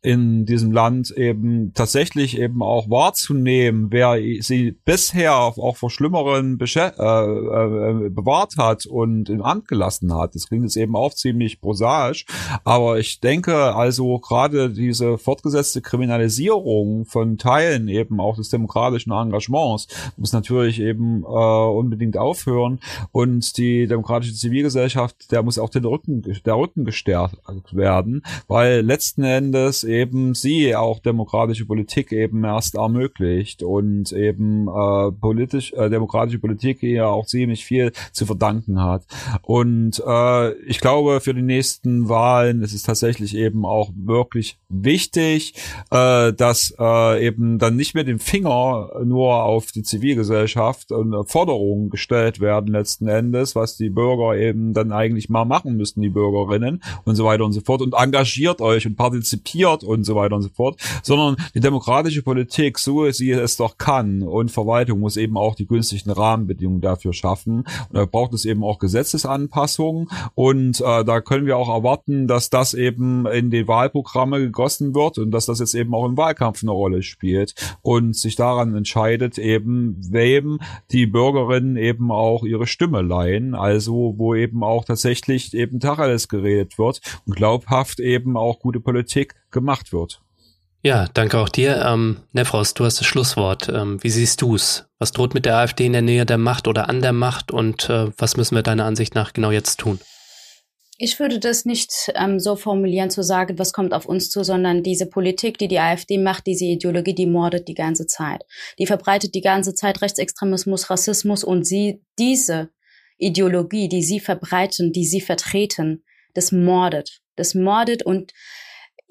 in diesem Land eben tatsächlich eben auch wahrzunehmen, wer sie bisher auch vor Schlimmeren äh, äh, bewahrt hat und im Amt gelassen hat. Das klingt jetzt eben auch ziemlich prosaisch, aber ich denke also gerade diese fortgesetzte Kriminalisierung von Teilen eben auch des demokratischen Engagements muss natürlich eben äh, unbedingt aufhören und die demokratische Zivilgesellschaft, der muss auch den Rücken, der Rücken gestärkt werden, weil letzten Endes eben sie auch demokratische Politik eben erst ermöglicht und eben äh, politisch, äh, demokratische Politik ja auch ziemlich viel zu verdanken hat. Und äh, ich glaube, für die nächsten Wahlen ist es tatsächlich eben auch wirklich wichtig, äh, dass äh, eben dann nicht mehr den Finger nur auf die Zivilgesellschaft und Forderungen gestellt werden letzten Endes, was die Bürger eben dann eigentlich mal machen müssten, die Bürgerinnen und so weiter und so fort. Und engagiert euch und partizipiert und so weiter und so fort, sondern die demokratische Politik, so sie es doch kann und Verwaltung muss eben auch die günstigen Rahmenbedingungen dafür schaffen. Und da braucht es eben auch Gesetzesanpassungen und äh, da können wir auch erwarten, dass das eben in die Wahlprogramme gegossen wird und dass das jetzt eben auch im Wahlkampf eine Rolle spielt spielt und sich daran entscheidet, eben wem die Bürgerinnen eben auch ihre Stimme leihen, also wo eben auch tatsächlich eben Tacheles geredet wird und glaubhaft eben auch gute Politik gemacht wird. Ja, danke auch dir. Ähm, Nefros, du hast das Schlusswort. Ähm, wie siehst du's? Was droht mit der AfD in der Nähe der Macht oder an der Macht und äh, was müssen wir deiner Ansicht nach genau jetzt tun? Ich würde das nicht ähm, so formulieren, zu sagen, was kommt auf uns zu, sondern diese Politik, die die AfD macht, diese Ideologie, die mordet die ganze Zeit. Die verbreitet die ganze Zeit Rechtsextremismus, Rassismus und sie, diese Ideologie, die sie verbreiten, die sie vertreten, das mordet. Das mordet und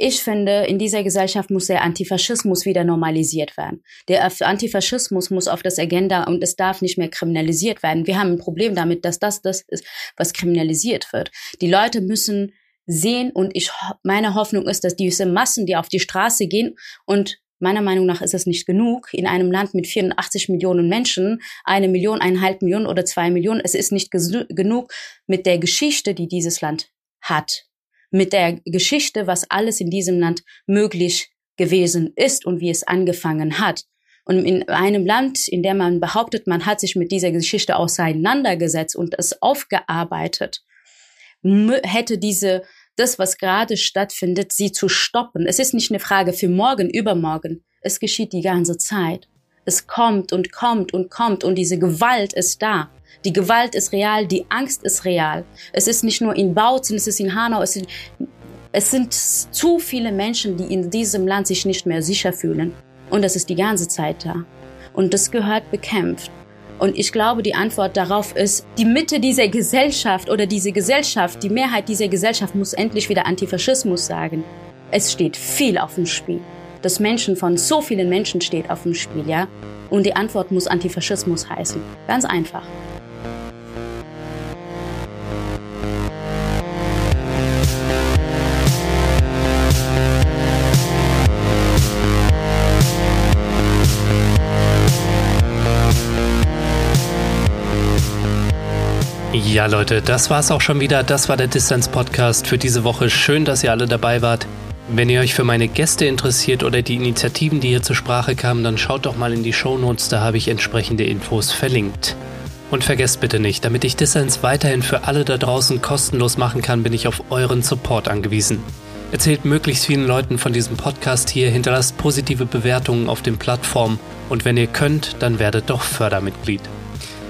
ich finde, in dieser Gesellschaft muss der Antifaschismus wieder normalisiert werden. Der Antifaschismus muss auf das Agenda und es darf nicht mehr kriminalisiert werden. Wir haben ein Problem damit, dass das das ist, was kriminalisiert wird. Die Leute müssen sehen und ich, meine Hoffnung ist, dass diese Massen, die auf die Straße gehen und Meiner Meinung nach ist es nicht genug. In einem Land mit 84 Millionen Menschen, eine Million, eineinhalb Millionen oder zwei Millionen, es ist nicht genug mit der Geschichte, die dieses Land hat mit der Geschichte, was alles in diesem Land möglich gewesen ist und wie es angefangen hat. Und in einem Land, in dem man behauptet, man hat sich mit dieser Geschichte auseinandergesetzt und es aufgearbeitet, hätte diese, das, was gerade stattfindet, sie zu stoppen. Es ist nicht eine Frage für morgen, übermorgen. Es geschieht die ganze Zeit. Es kommt und kommt und kommt und diese Gewalt ist da. Die Gewalt ist real, die Angst ist real. Es ist nicht nur in Bautzen, es ist in Hanau, es sind, es sind zu viele Menschen, die in diesem Land sich nicht mehr sicher fühlen. Und das ist die ganze Zeit da. Und das gehört bekämpft. Und ich glaube, die Antwort darauf ist, die Mitte dieser Gesellschaft oder diese Gesellschaft, die Mehrheit dieser Gesellschaft muss endlich wieder Antifaschismus sagen. Es steht viel auf dem Spiel. Das Menschen von so vielen Menschen steht auf dem Spiel, ja? Und die Antwort muss Antifaschismus heißen. Ganz einfach. Ja, Leute, das war's auch schon wieder. Das war der Distance Podcast für diese Woche. Schön, dass ihr alle dabei wart. Wenn ihr euch für meine Gäste interessiert oder die Initiativen, die hier zur Sprache kamen, dann schaut doch mal in die Shownotes, da habe ich entsprechende Infos verlinkt. Und vergesst bitte nicht, damit ich Dissens weiterhin für alle da draußen kostenlos machen kann, bin ich auf euren Support angewiesen. Erzählt möglichst vielen Leuten von diesem Podcast hier, hinterlasst positive Bewertungen auf den Plattformen und wenn ihr könnt, dann werdet doch Fördermitglied.